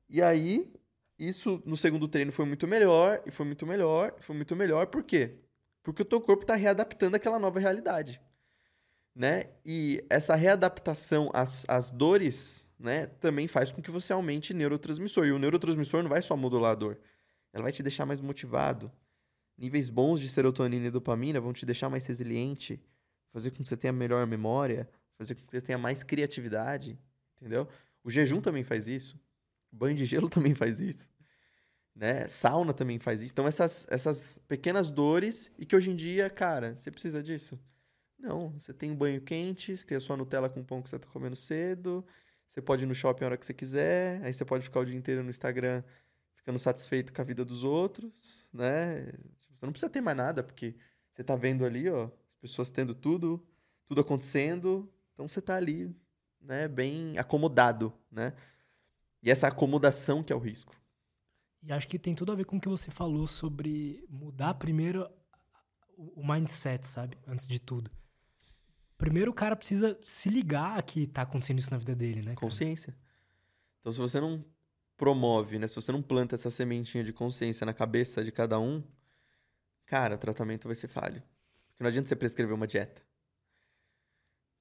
E aí, isso no segundo treino foi muito melhor, e foi muito melhor, e foi muito melhor. Por quê? Porque o teu corpo está readaptando àquela nova realidade. Né? E essa readaptação às, às dores né, também faz com que você aumente neurotransmissor. E o neurotransmissor não vai só modular a dor, ela vai te deixar mais motivado. Níveis bons de serotonina e dopamina vão te deixar mais resiliente, fazer com que você tenha melhor memória, fazer com que você tenha mais criatividade, entendeu? O jejum também faz isso. O banho de gelo também faz isso. Né? Sauna também faz isso. Então, essas, essas pequenas dores, e que hoje em dia, cara, você precisa disso. Não, você tem um banho quente, você tem a sua Nutella com pão que você está comendo cedo, você pode ir no shopping a hora que você quiser, aí você pode ficar o dia inteiro no Instagram ficando satisfeito com a vida dos outros, né? Você não precisa ter mais nada, porque você tá vendo ali, ó, as pessoas tendo tudo, tudo acontecendo, então você tá ali, né, bem acomodado, né? E essa acomodação que é o risco. E acho que tem tudo a ver com o que você falou sobre mudar primeiro o mindset, sabe? Antes de tudo. Primeiro o cara precisa se ligar que tá acontecendo isso na vida dele, né? Cara? Consciência. Então, se você não promove, né? Se você não planta essa sementinha de consciência na cabeça de cada um, cara, o tratamento vai ser falho. Porque não adianta você prescrever uma dieta.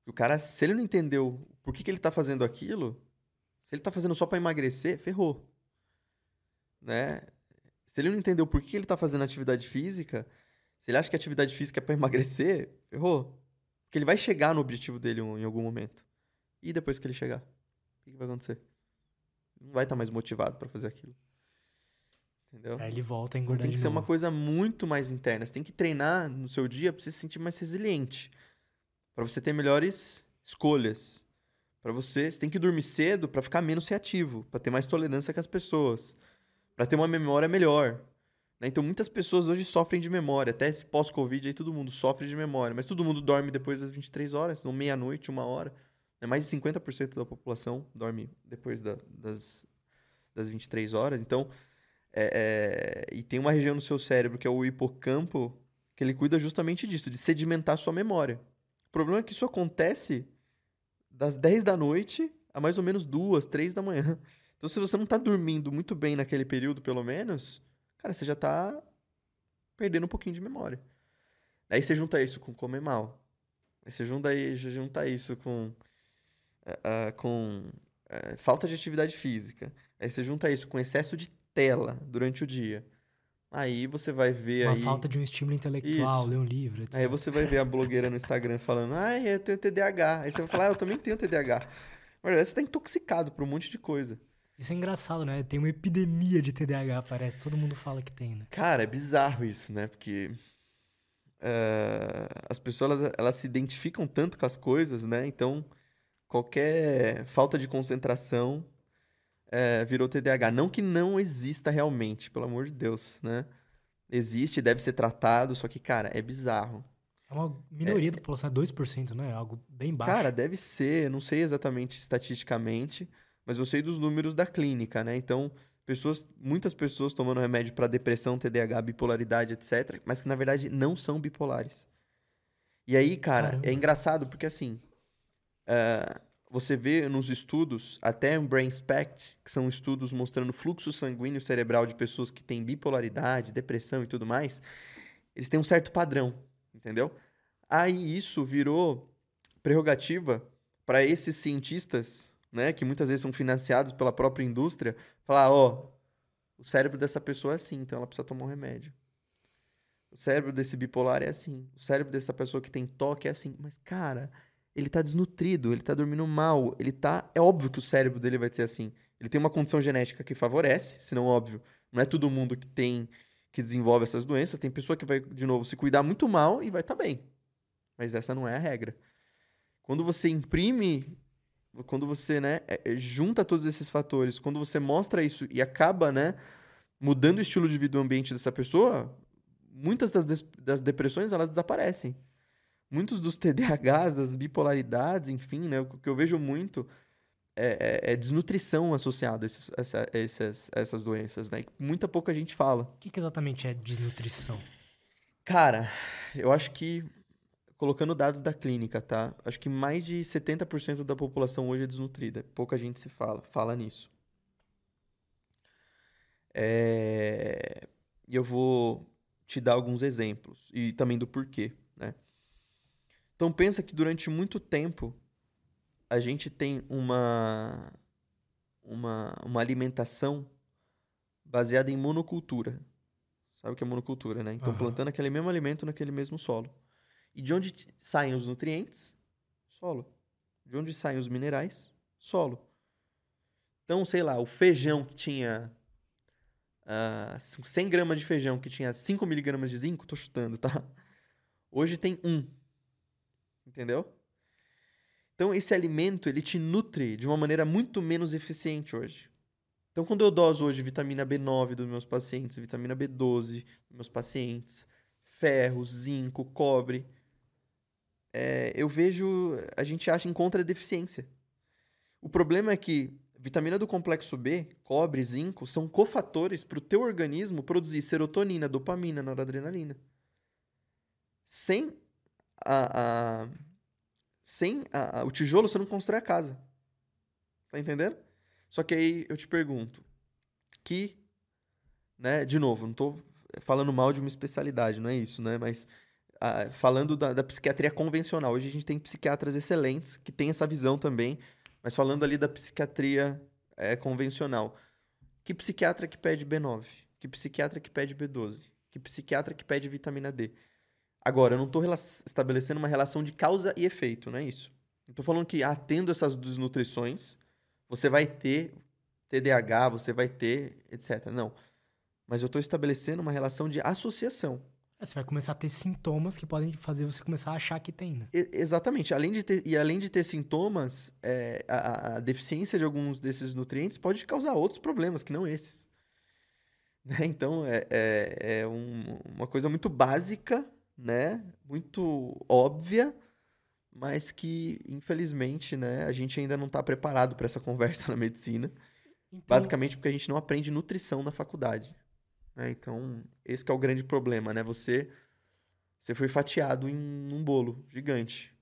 O cara, se ele não entendeu por que, que ele tá fazendo aquilo, se ele tá fazendo só para emagrecer, ferrou. Né? Se ele não entendeu por que, que ele tá fazendo atividade física, se ele acha que atividade física é para emagrecer, ferrou. Porque ele vai chegar no objetivo dele em algum momento. E depois que ele chegar, o que vai acontecer? Não vai estar mais motivado para fazer aquilo. Entendeu? Aí ele volta a engordar Tem que ser uma coisa muito mais interna. Você tem que treinar no seu dia para você se sentir mais resiliente. Para você ter melhores escolhas. Para você, você tem que dormir cedo para ficar menos reativo, para ter mais tolerância com as pessoas, para ter uma memória melhor, né? Então muitas pessoas hoje sofrem de memória, até esse pós-Covid aí todo mundo sofre de memória, mas todo mundo dorme depois das 23 horas, ou meia-noite, uma hora. Né? Mais de 50% da população dorme depois da, das, das 23 horas. Então, é, é, e tem uma região no seu cérebro que é o hipocampo, que ele cuida justamente disso, de sedimentar sua memória. O problema é que isso acontece das 10 da noite a mais ou menos 2, 3 da manhã. Então, se você não está dormindo muito bem naquele período, pelo menos, cara, você já tá perdendo um pouquinho de memória. Aí você junta isso com comer mal. Aí você junta, junta isso com, uh, com uh, falta de atividade física. Aí você junta isso com excesso de tela durante o dia. Aí você vai ver Uma aí... falta de um estímulo intelectual, Isso. ler um livro, etc. Aí você vai ver a blogueira no Instagram falando, ai, eu tenho TDAH. Aí você vai falar, ah, eu também tenho TDAH. Mas você tá intoxicado por um monte de coisa. Isso é engraçado, né? Tem uma epidemia de TDAH, parece. Todo mundo fala que tem, né? Cara, é bizarro isso, né? Porque uh, as pessoas elas, elas, se identificam tanto com as coisas, né? Então, qualquer falta de concentração é, virou TDAH. Não que não exista realmente, pelo amor de Deus, né? Existe, deve ser tratado, só que, cara, é bizarro. É uma minoria da população, é 2%, né? É algo bem baixo. Cara, deve ser, não sei exatamente estatisticamente, mas eu sei dos números da clínica, né? Então, pessoas, muitas pessoas tomando remédio para depressão, TDAH, bipolaridade, etc, mas que na verdade não são bipolares. E aí, cara, Caramba. é engraçado porque assim, eh, você vê nos estudos, até em Brain Spect, que são estudos mostrando fluxo sanguíneo cerebral de pessoas que têm bipolaridade, depressão e tudo mais, eles têm um certo padrão, entendeu? Aí isso virou prerrogativa para esses cientistas, né, que muitas vezes são financiados pela própria indústria, falar, ó, o cérebro dessa pessoa é assim, então ela precisa tomar um remédio. O cérebro desse bipolar é assim. O cérebro dessa pessoa que tem toque é assim. Mas, cara, ele tá desnutrido, ele tá dormindo mal, ele tá. É óbvio que o cérebro dele vai ser assim. Ele tem uma condição genética que favorece, senão, óbvio, não é todo mundo que tem. que desenvolve essas doenças. Tem pessoa que vai, de novo, se cuidar muito mal e vai estar bem. Mas essa não é a regra. Quando você imprime. Quando você, né, é- é, junta todos esses fatores, quando você mostra isso e acaba, né, mudando o estilo de vida e o ambiente dessa pessoa, muitas das, das depressões elas desaparecem. Muitos dos TDAHs, das bipolaridades, enfim, né? O que eu vejo muito é, é- é desnutrição associada a, esses- essa- a essas, a essas doenças, né? Muita pouca gente fala. O que, que exatamente é desnutrição? Cara, eu acho que, colocando dados da clínica, tá? Acho que mais de 70% da população hoje é desnutrida. Pouca gente se fala, fala nisso. É, E eu vou te dar alguns exemplos e também do porquê? Então pensa que durante muito tempo a gente tem uma uma, uma alimentação baseada em monocultura. Sabe o que é monocultura, né? Então Aham. plantando aquele mesmo alimento naquele mesmo solo. E de onde saem os nutrientes? Solo. De onde saem os minerais? Solo. Então, sei lá, o feijão que tinha ah, 100 gramas de feijão que tinha 5 miligramas de zinco, tô chutando, tá? Hoje tem 1. Entendeu? Então, esse alimento, ele te nutre de uma maneira muito menos eficiente hoje. Então, quando eu doso hoje vitamina B9 dos meus pacientes, vitamina B12 dos meus pacientes, ferro, zinco, cobre, é, eu vejo, a gente acha, encontra deficiência. O problema é que vitamina do complexo B, cobre, zinco, são cofatores para o teu organismo produzir serotonina, dopamina, noradrenalina. Sem a, a- sem a- o tijolo, você não constrói a casa. Tá entendendo? Só que aí eu te pergunto, que, né, de novo, não tô falando mal de uma especialidade, não é isso, né? Mas falando da, da psiquiatria convencional, hoje a gente tem psiquiatras excelentes que têm essa visão também, mas falando ali da psiquiatria eh, convencional, que psiquiatra que pede B9? Que psiquiatra que pede B12? Que psiquiatra que pede vitamina D? Agora, eu não estou estabelecendo uma relação de causa e efeito, não é isso. Estou falando que, ah, tendo essas desnutrições, você vai ter TDAH, você vai ter, etc. Não. Mas eu estou estabelecendo uma relação de associação. É, você vai começar a ter sintomas que podem fazer você começar a achar que tem, né? E- exatamente. Além de ter, e além de ter sintomas, é, a, a- a deficiência de alguns desses nutrientes pode causar outros problemas que não esses. Né? Então, é, é, é um- uma coisa muito básica, né? Muito óbvia, mas que, infelizmente, né, a gente ainda não está preparado para essa conversa na medicina. Então, Basicamente porque a gente não aprende nutrição na faculdade. né? Então, esse é o grande problema, né? Você, você foi fatiado em um bolo gigante.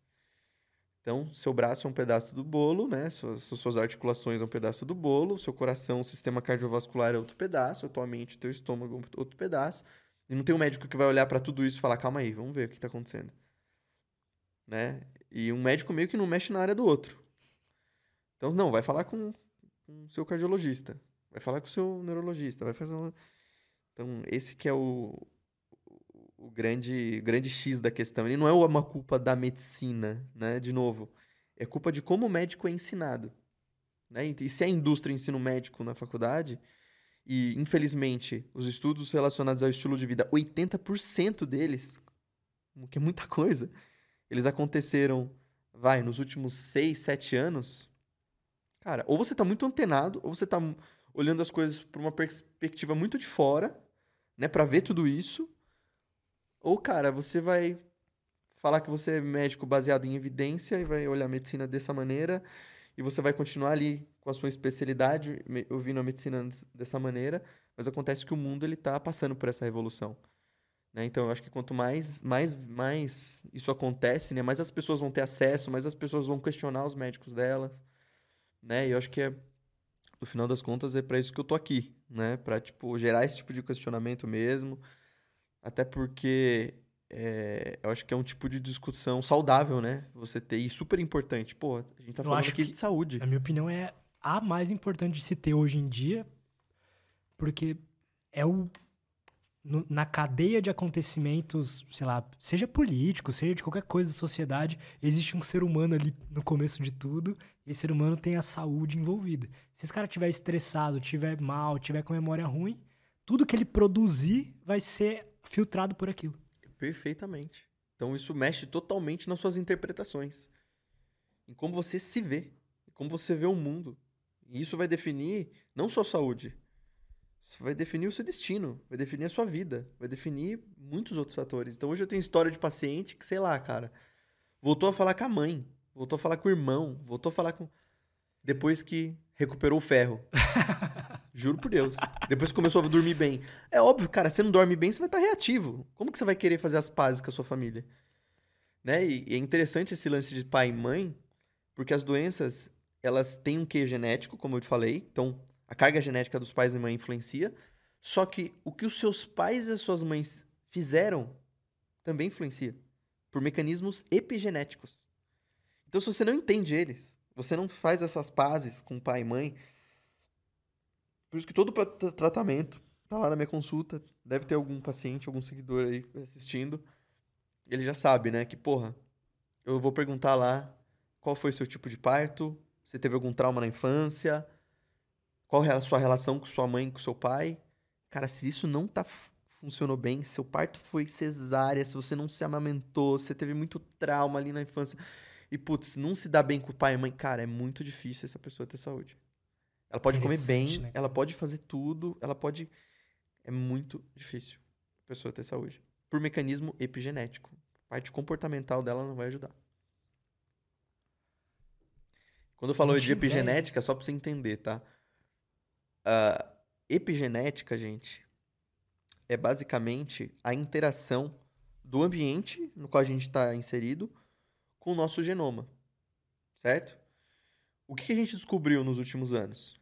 Então, seu braço é um pedaço do bolo, né? Suas, suas articulações é um pedaço do bolo, seu coração, o sistema cardiovascular é outro pedaço, a tua mente, teu estômago é outro pedaço. E não tem um médico que vai olhar para tudo isso e falar, calma aí, vamos ver o que está acontecendo. Né? E um médico meio que não mexe na área do outro. Então, não, vai falar com o seu cardiologista, vai falar com o seu neurologista, vai fazer. Então, esse que é o, o grande, grande X da questão. Ele não é uma culpa da medicina, né? De novo, é culpa de como o médico é ensinado. Né? E se a indústria ensina o médico na faculdade, e infelizmente os estudos relacionados ao estilo de vida, 80% deles, o que é muita coisa, eles aconteceram, vai, nos últimos 6, 7 anos, Cara, ou você tá muito antenado, ou você tá olhando as coisas por uma perspectiva muito de fora, né, para ver tudo isso. Ou, cara, você vai falar que você é médico baseado em evidência e vai olhar a medicina dessa maneira e você vai continuar ali com a sua especialidade, ouvindo a medicina dessa maneira, mas acontece que o mundo ele está passando por essa revolução. Né? Então, eu acho que quanto mais, mais, mais isso acontece, né? mais as pessoas vão ter acesso, mais as pessoas vão questionar os médicos delas. Né? E eu acho que, é, no final das contas, é para isso que eu tô aqui. Né? Para tipo, gerar esse tipo de questionamento mesmo. Até porque é, eu acho que é um tipo de discussão saudável, né? Você ter e super importante. Pô, a gente tá falando aqui de saúde. Na minha opinião, é a mais importante de se ter hoje em dia, porque é o. No, na cadeia de acontecimentos, sei lá, seja político, seja de qualquer coisa da sociedade, existe um ser humano ali no começo de tudo, e esse ser humano tem a saúde envolvida. Se esse cara estiver estressado, estiver mal, tiver com memória ruim, tudo que ele produzir vai ser filtrado por aquilo. Perfeitamente. Então isso mexe totalmente nas suas interpretações. Em como você se vê, como você vê o mundo. E isso vai definir não só saúde, isso vai definir o seu destino, vai definir a sua vida, vai definir muitos outros fatores. Então hoje eu tenho história de paciente que, sei lá, cara, voltou a falar com a mãe, voltou a falar com o irmão, voltou a falar com. Depois que recuperou o ferro. Juro por Deus. Depois que começou a dormir bem. É óbvio, cara, você não dorme bem, você vai estar reativo. Como que você vai querer fazer as pazes com a sua família? Né? E, e é interessante esse lance de pai e mãe, porque as doenças, elas têm um quê genético, como eu te falei. Então, a carga genética dos pais e mãe influencia. Só que o que os seus pais e as suas mães fizeram também influencia. Por mecanismos epigenéticos. Então, se você não entende eles, você não faz essas pazes com pai e mãe. Por isso que todo tratamento tá lá na minha consulta. Deve ter algum paciente, algum seguidor aí assistindo. Ele já sabe, né? Que, porra, eu vou perguntar lá qual foi o seu tipo de parto, você teve algum trauma na infância, qual é a sua relação com sua mãe, com seu pai. Cara, se isso não tá funcionou bem, seu parto foi cesárea, se você não se amamentou, você teve muito trauma ali na infância, e, putz, não se dá bem com o pai e mãe, cara, é muito difícil essa pessoa ter saúde. Ela pode comer bem, né? ela pode fazer tudo, ela pode. É muito difícil a pessoa ter saúde. Por mecanismo epigenético. A parte comportamental dela não vai ajudar. Quando eu falo de epigenética, só pra você entender, tá? Uh, epigenética, gente, é basicamente a interação do ambiente no qual a gente está inserido com o nosso genoma, certo? O que a gente descobriu nos últimos anos?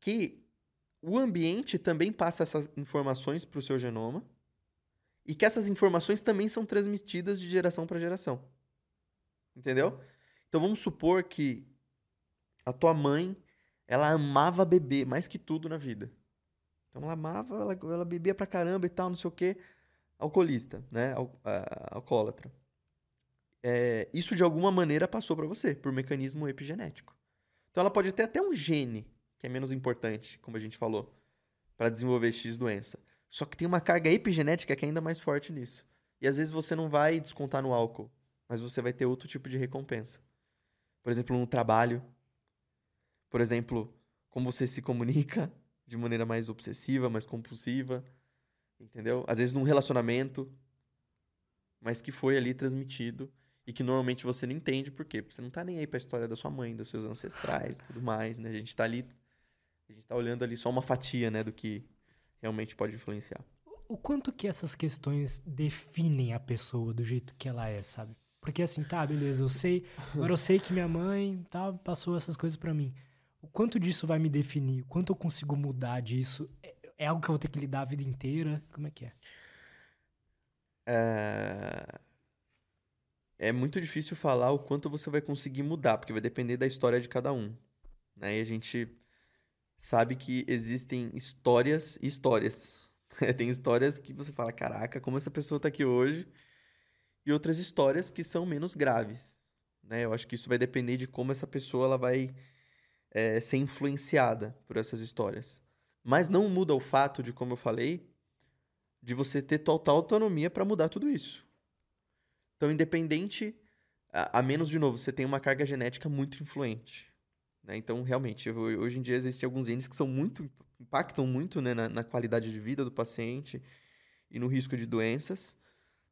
Que o ambiente também passa essas informações para o seu genoma e que essas informações também são transmitidas de geração para geração. Entendeu? Então vamos supor que a tua mãe, ela amava beber mais que tudo na vida. Então ela amava, ela, ela bebia pra caramba e tal, não sei o quê. Alcoolista, né? Al, alcoólatra é, isso de alguma maneira passou para você, por mecanismo epigenético. Então ela pode ter até um gene, que é menos importante, como a gente falou, para desenvolver X doença. Só que tem uma carga epigenética que é ainda mais forte nisso. E às vezes você não vai descontar no álcool, mas você vai ter outro tipo de recompensa. Por exemplo, no trabalho. Por exemplo, como você se comunica de maneira mais obsessiva, mais compulsiva. Entendeu? Às vezes num relacionamento, mas que foi ali transmitido e que normalmente você não entende por quê? Porque você não tá nem aí para a história da sua mãe, dos seus ancestrais e tudo mais, né? A gente tá ali a gente tá olhando ali só uma fatia, né, do que realmente pode influenciar. O quanto que essas questões definem a pessoa do jeito que ela é, sabe? Porque assim, tá, beleza, eu sei, agora eu sei que minha mãe tá, passou essas coisas para mim. O quanto disso vai me definir? O quanto eu consigo mudar disso? É, é algo que eu vou ter que lidar a vida inteira? Como é que é? É é muito difícil falar o quanto você vai conseguir mudar, porque vai depender da história de cada um. Né? E a gente sabe que existem histórias e histórias. Tem histórias que você fala, caraca, como essa pessoa está aqui hoje, e outras histórias que são menos graves. Né? Eu acho que isso vai depender de como essa pessoa ela vai é, ser influenciada por essas histórias. Mas não muda o fato de, como eu falei, de você ter total autonomia para mudar tudo isso. Então, independente, a, a, menos de novo, você tem uma carga genética muito influente. Né? Então, realmente, hoje em dia existem alguns genes que são muito impactam muito né, na, na qualidade de vida do paciente e no risco de doenças.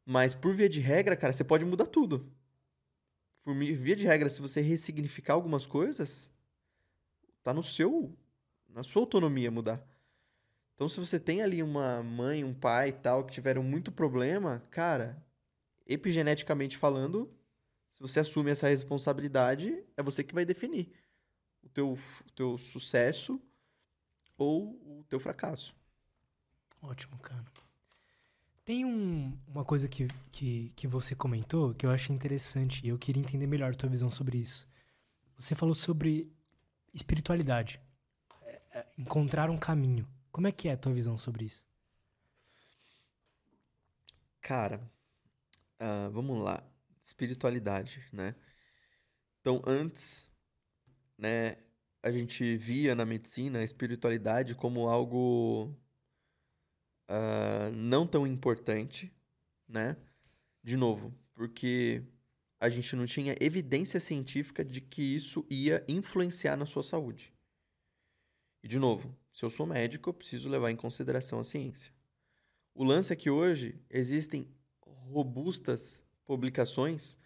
Mas, por via de regra, cara, você pode mudar tudo. Por via de regra, se você ressignificar algumas coisas, tá no seu, na sua autonomia mudar. Então, se você tem ali uma mãe, um pai e tal, que tiveram muito problema, cara, epigeneticamente falando, se você assume essa responsabilidade, é você que vai definir o teu, o teu sucesso ou o teu fracasso. Ótimo, cara. Tem um, uma coisa que, que, que você comentou que eu achei interessante e eu queria entender melhor a tua visão sobre isso. Você falou sobre espiritualidade, é, é, encontrar um caminho. Como é que é a tua visão sobre isso? Cara, uh, vamos lá. Espiritualidade, né? Então, antes, né, a gente via na medicina a espiritualidade como algo uh, não tão importante, né? De novo, porque a gente não tinha evidência científica de que isso ia influenciar na sua saúde. E, de novo, se eu sou médico, eu preciso levar em consideração a ciência. O lance é que hoje existem robustas publicações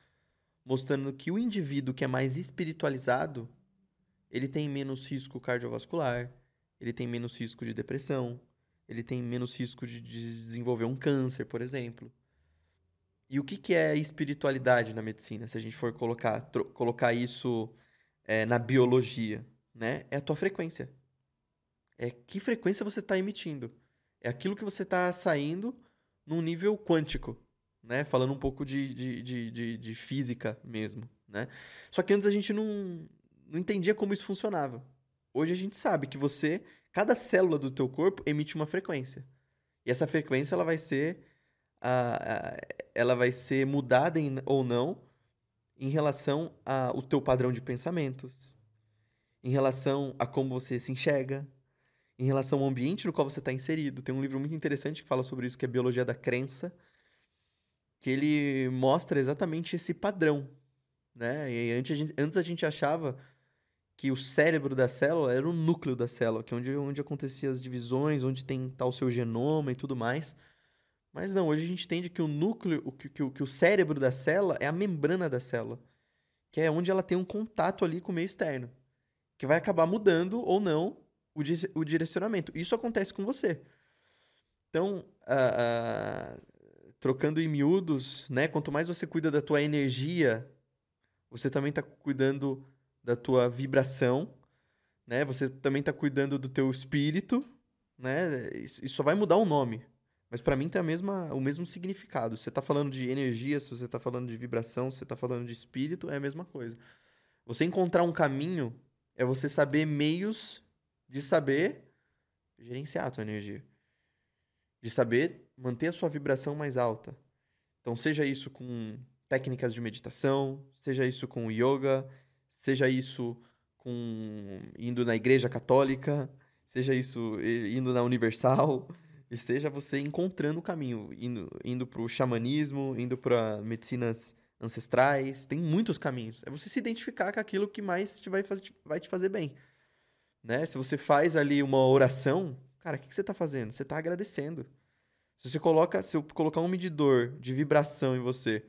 mostrando que o indivíduo que é mais espiritualizado ele tem menos risco cardiovascular, ele tem menos risco de depressão, ele tem menos risco de desenvolver um câncer, por exemplo. E o que, que é espiritualidade na medicina, se a gente for colocar, colocar isso é, na biologia? Né? É a tua frequência. É que frequência você está emitindo. É aquilo que você está saindo num nível quântico, né? Falando um pouco de, de, de, de, de física mesmo, né? Só que antes a gente não, não entendia como isso funcionava. Hoje a gente sabe que você, cada célula do teu corpo emite uma frequência. E essa frequência ela vai ser ela vai ser mudada em, ou não em relação ao teu padrão de pensamentos, em relação a como você se enxerga, em relação ao ambiente no qual você está inserido. Tem um livro muito interessante que fala sobre isso, que é Biologia da Crença, que ele mostra exatamente esse padrão. Né? E antes a gente, antes a gente achava que o cérebro da célula era o núcleo da célula, que é onde, onde aconteciam as divisões, onde tem tal seu genoma e tudo mais. Mas não, hoje a gente entende que o núcleo, que, que, que o cérebro da célula é a membrana da célula, que é onde ela tem um contato ali com o meio externo, que vai acabar mudando ou não o, o direcionamento. Isso acontece com você. Então, uh, uh, trocando em miúdos, né? Quanto mais você cuida da tua energia, você também está cuidando da tua vibração, né? Você também está cuidando do teu espírito, né? Isso só vai mudar o nome. Mas para mim tem a mesma, o mesmo significado. Você está falando de energia, se você está falando de vibração, se você está falando de espírito, é a mesma coisa. Você encontrar um caminho é você saber meios de saber gerenciar a tua energia. De saber manter a sua vibração mais alta. Então, seja isso com técnicas de meditação, seja isso com yoga, seja isso com indo na igreja católica, seja isso indo na Universal, seja você encontrando o caminho, indo, indo para o xamanismo, indo para medicinas ancestrais, tem muitos caminhos. É você se identificar com aquilo que mais te vai, fazer, vai te fazer bem. Né? Se você faz ali uma oração, cara, o que, que você está fazendo? Você está agradecendo. Se você coloca, se eu colocar um medidor de vibração em você,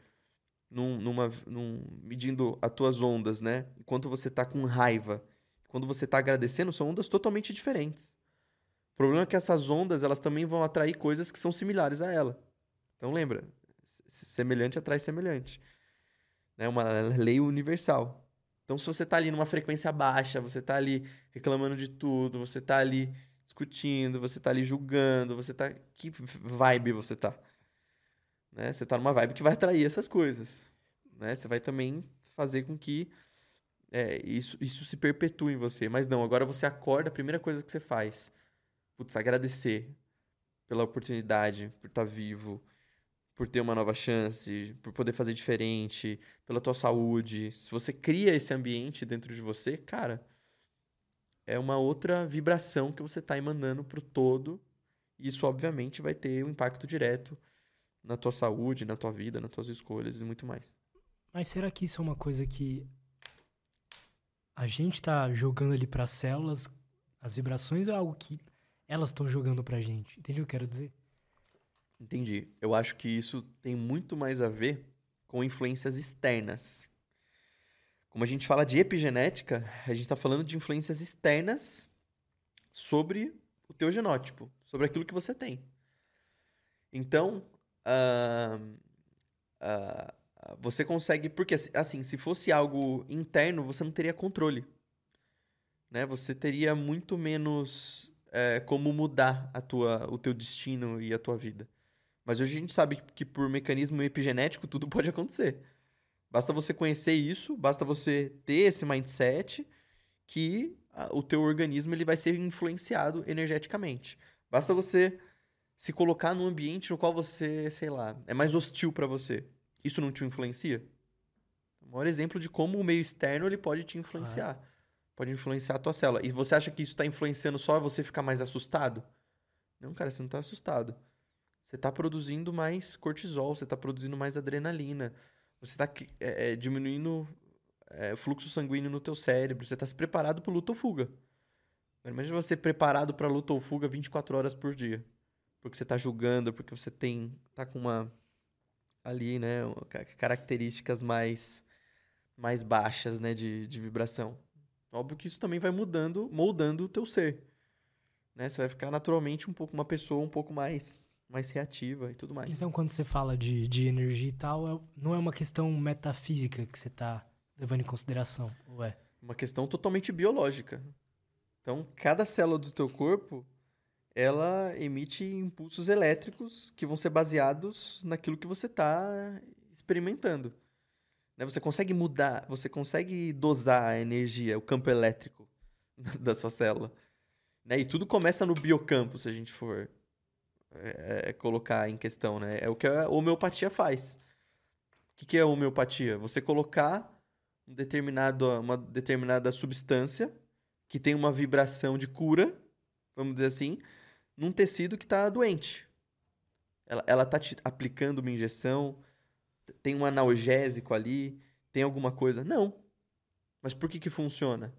num, numa, num, medindo as tuas ondas, né? Enquanto você está com raiva, quando você está agradecendo, são ondas totalmente diferentes. O problema é que essas ondas, elas também vão atrair coisas que são similares a ela. Então lembra, semelhante atrai semelhante. É uma lei universal. Então se você está ali numa frequência baixa, você está ali reclamando de tudo, você está ali discutindo, você está ali julgando, você está que vibe você está? Né? Você tá numa vibe que vai atrair essas coisas. Né? Você vai também fazer com que é, isso, isso se perpetue em você. Mas não, agora você acorda, a primeira coisa que você faz, putz, agradecer pela oportunidade, por estar tá vivo, por ter uma nova chance, por poder fazer diferente, pela tua saúde. Se você cria esse ambiente dentro de você, cara, é uma outra vibração que você está emanando para o todo. E isso, obviamente, vai ter um impacto direto na tua saúde, na tua vida, nas tuas escolhas e muito mais. Mas será que isso é uma coisa que a gente tá jogando ali para as células as vibrações ou é algo que elas estão jogando pra gente? Entendeu o que eu quero dizer? Entendi. Eu acho que isso tem muito mais a ver com influências externas. Como a gente fala de epigenética, a gente está falando de influências externas sobre o teu genótipo, sobre aquilo que você tem. Então, uh, uh, você consegue. Porque, assim, se fosse algo interno, você não teria controle. Né? Você teria muito menos é, como mudar a tua, o teu destino e a tua vida. Mas hoje a gente sabe que por mecanismo epigenético tudo pode acontecer. Basta você conhecer isso, basta você ter esse mindset que o teu organismo ele vai ser influenciado energeticamente. Basta você se colocar num ambiente no qual você, sei lá, é mais hostil para você. Isso não te influencia? O maior exemplo de como o meio externo ele pode te influenciar. Pode influenciar a tua célula. E você acha que isso está influenciando só você ficar mais assustado? Não, cara, você não está assustado. Você está produzindo mais cortisol, você está produzindo mais adrenalina, você está é, é, diminuindo é, fluxo sanguíneo no teu cérebro, você está se preparado para luta ou fuga. Imagina você preparado para luta ou fuga 24 horas por dia. Porque você está julgando, porque você tem tá com uma ali, né, características mais mais baixas, né, de, de vibração. Óbvio que isso também vai mudando, moldando o teu ser. Né? Você vai ficar naturalmente um pouco uma pessoa um pouco mais mais reativa e tudo mais. Então, quando você fala de, de energia e tal, é, não é uma questão metafísica que você está levando em consideração, ou é? Uma questão totalmente biológica. Então, cada célula do teu corpo, ela emite impulsos elétricos que vão ser baseados naquilo que você está experimentando. Né? Você consegue mudar, você consegue dosar a energia, o campo elétrico da sua célula. Né? E tudo começa no biocampo, se a gente for é, é, colocar em questão, né? É o que a homeopatia faz. O que, que é homeopatia? Você colocar um determinado, uma determinada substância que tem uma vibração de cura, vamos dizer assim, num tecido que está doente. Ela está te aplicando uma injeção, tem um analgésico ali, tem alguma coisa. Não. Mas por que, que funciona?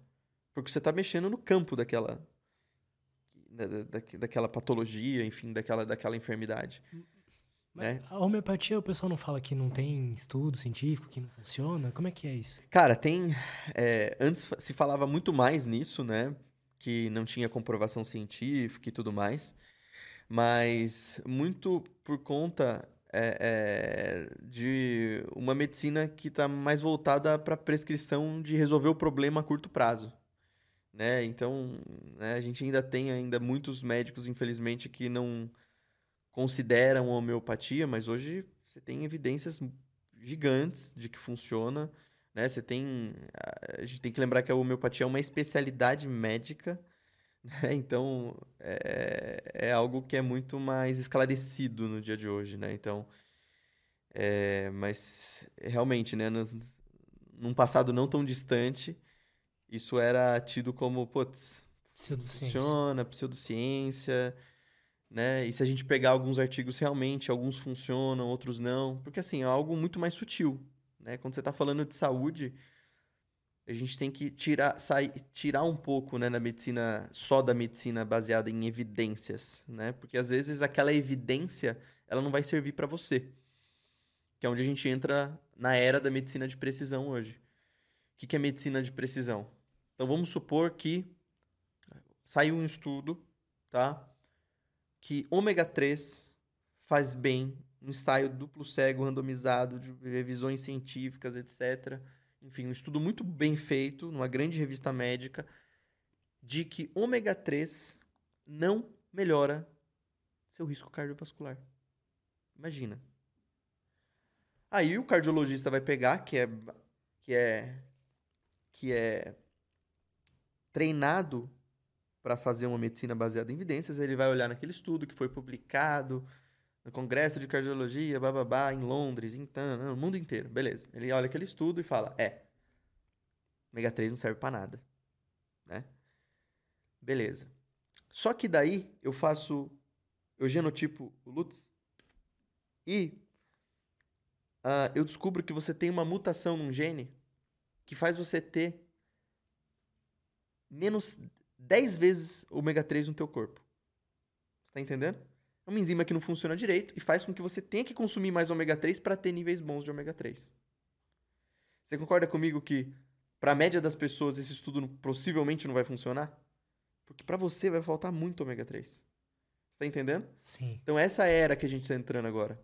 Porque você está mexendo no campo daquela, da, da, daquela patologia, enfim, daquela, daquela enfermidade. Né? A homeopatia, o pessoal não fala que não tem estudo científico, que não funciona? Como é que é isso? Cara, tem. É, antes se falava muito mais nisso, né? Que não tinha comprovação científica e tudo mais. Mas muito por conta é, é, de uma medicina que está mais voltada para prescrição de resolver o problema a curto prazo né? Então, né, a gente ainda tem ainda muitos médicos, infelizmente, que não consideram homeopatia, mas hoje você tem evidências gigantes de que funciona, né? Você tem a gente tem que lembrar que a homeopatia é uma especialidade médica, né? Então, é, é algo que é muito mais esclarecido no dia de hoje, né? Então, é, mas realmente, né, no, num passado não tão distante, isso era tido como, putz, pseudociência. funciona, pseudociência, né? E se a gente pegar alguns artigos realmente, alguns funcionam, outros não, porque assim, é algo muito mais sutil, né? Quando você está falando de saúde, a gente tem que tirar, sair, tirar um pouco, né, da medicina, só da medicina baseada em evidências, né? Porque às vezes aquela evidência, ela não vai servir para você. Que é onde a gente entra na era da medicina de precisão hoje. O que é medicina de precisão? Então vamos supor que saiu um estudo, tá? Que ômega 3 faz bem, um ensaio duplo cego randomizado de revisões científicas, etc. Enfim, um estudo muito bem feito, numa grande revista médica, de que ômega 3 não melhora seu risco cardiovascular. Imagina. Aí o cardiologista vai pegar, que é que é que é treinado para fazer uma medicina baseada em evidências, ele vai olhar naquele estudo que foi publicado no Congresso de Cardiologia, bababá, em Londres, em Tana, no mundo inteiro. Beleza. Ele olha aquele estudo e fala: é, ômega 3 não serve para nada. Né? Beleza. Só que daí eu faço, eu genotipo o Lutz e uh, eu descubro que você tem uma mutação num gene que faz você ter menos 10 vezes ômega 3 no teu corpo. Você tá entendendo? É uma enzima que não funciona direito e faz com que você tenha que consumir mais ômega 3 para ter níveis bons de ômega 3. Você concorda comigo que para a média das pessoas esse estudo possivelmente não vai funcionar? Porque para você vai faltar muito ômega 3. Você tá entendendo? Sim. Então essa era que a gente está entrando agora.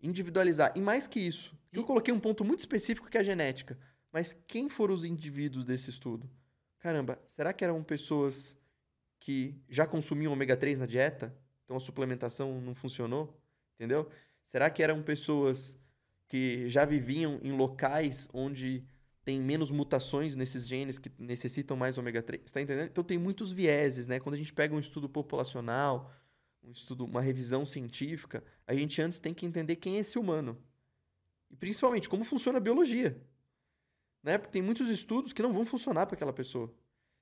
Individualizar. E mais que isso, eu coloquei um ponto muito específico que é a genética. Mas quem foram os indivíduos desse estudo? Caramba, será que eram pessoas que já consumiam ômega 3 na dieta? Então a suplementação não funcionou? Entendeu? Será que eram pessoas que já viviam em locais onde tem menos mutações nesses genes que necessitam mais ômega 3? Está entendendo? Então tem muitos vieses, né? Quando a gente pega um estudo populacional, um estudo, uma revisão científica, a gente antes tem que entender quem é esse humano. E principalmente como funciona a biologia. Né? Porque tem muitos estudos que não vão funcionar para aquela pessoa.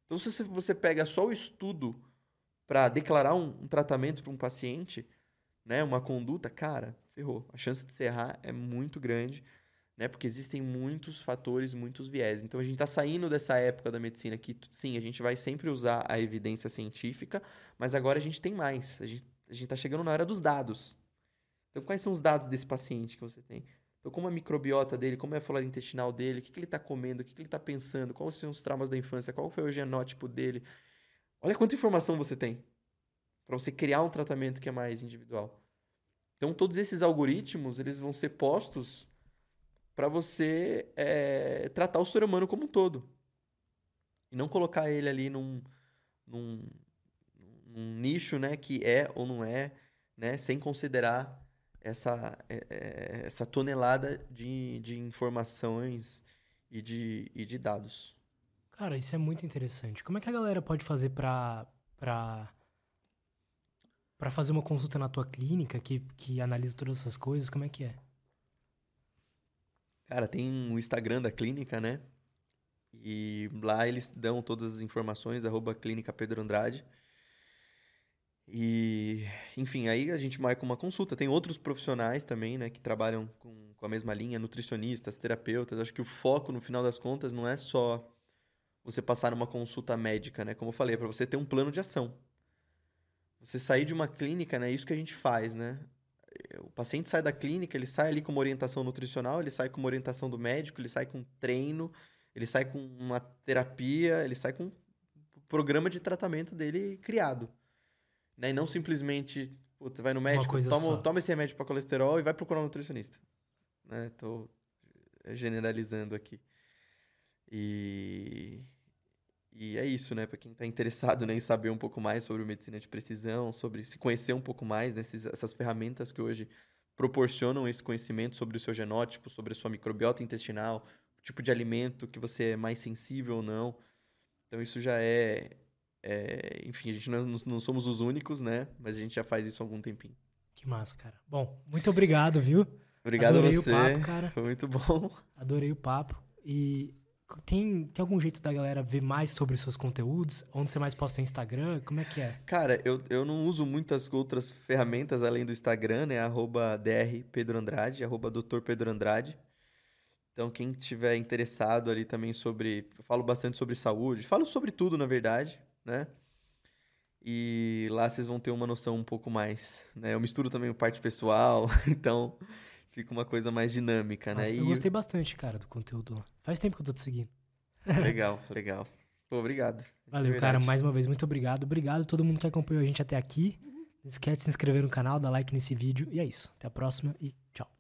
Então, se você pega só o estudo para declarar um, um tratamento para um paciente, né, uma conduta, cara, ferrou. A chance de se errar é muito grande, né, porque existem muitos fatores, muitos viés. Então, a gente está saindo dessa época da medicina que, sim, a gente vai sempre usar a evidência científica, mas agora a gente tem mais. A gente a está chegando na era dos dados. Então, quais são os dados desse paciente que você tem? Como a microbiota dele, como é a flora intestinal dele, o que, que ele está comendo, o que, que ele está pensando, quais são os traumas da infância, qual foi o genótipo dele. Olha quanta informação você tem para você criar um tratamento que é mais individual. Então, todos esses algoritmos, eles vão ser postos para você é, tratar o ser humano como um todo. E não colocar ele ali num, num, num nicho né, que é ou não é, né, sem considerar essa, é, é, essa tonelada de, de informações e de, e de dados. Cara, isso é muito interessante. Como é que a galera pode fazer para para para fazer uma consulta na tua clínica que, que analisa todas essas coisas? Como é que é? Cara, tem o Instagram da clínica, né? E lá eles dão todas as informações, arroba clínica Pedro Andrade. E, enfim, aí a gente marca uma consulta. Tem outros profissionais também, né, que trabalham com, com a mesma linha, nutricionistas, terapeutas. Acho que o foco, no final das contas, não é só você passar uma consulta médica, né? Como eu falei, é para você ter um plano de ação. Você sair de uma clínica, né? É isso que a gente faz, né? O paciente sai da clínica, ele sai ali com uma orientação nutricional, ele sai com uma orientação do médico, ele sai com treino, ele sai com uma terapia, ele sai com o programa de tratamento dele criado. Né? E não simplesmente, puta, vai no médico, toma, toma esse remédio para colesterol e vai procurar um nutricionista. Né? Tô generalizando aqui. E, e é isso, né? Para quem está interessado né, em saber um pouco mais sobre medicina de precisão, sobre se conhecer um pouco mais nessas essas ferramentas que hoje proporcionam esse conhecimento sobre o seu genótipo, sobre a sua microbiota intestinal, o tipo de alimento que você é mais sensível ou não. Então isso já é é, enfim, a gente não, não, somos os únicos, né? Mas a gente já faz isso há algum tempinho. Que massa, cara. Bom, muito obrigado, viu? Obrigado Adorei a você. o papo, cara. Foi muito bom. Adorei o papo. E tem, tem algum jeito da galera ver mais sobre os seus conteúdos? Onde você mais posta no Instagram? Como é que é? Cara, eu, eu não uso muitas outras ferramentas além do Instagram, né? Arroba DR Pedro Andrade, arroba Dr. Pedro Andrade. Então, quem tiver interessado ali também sobre. Eu falo bastante sobre saúde, falo sobre tudo, na verdade né? E lá vocês vão ter uma noção um pouco mais, né? Eu misturo também parte pessoal, então fica uma coisa mais dinâmica, né? Nossa, né? Eu gostei bastante, cara, do conteúdo. Faz tempo que eu tô te seguindo. Legal, legal. Pô, obrigado. Valeu, cara, mais uma vez, muito obrigado. Obrigado a todo mundo que acompanhou a gente até aqui. Não esquece de se inscrever no canal, dar like nesse vídeo. E é isso. Até a próxima e tchau.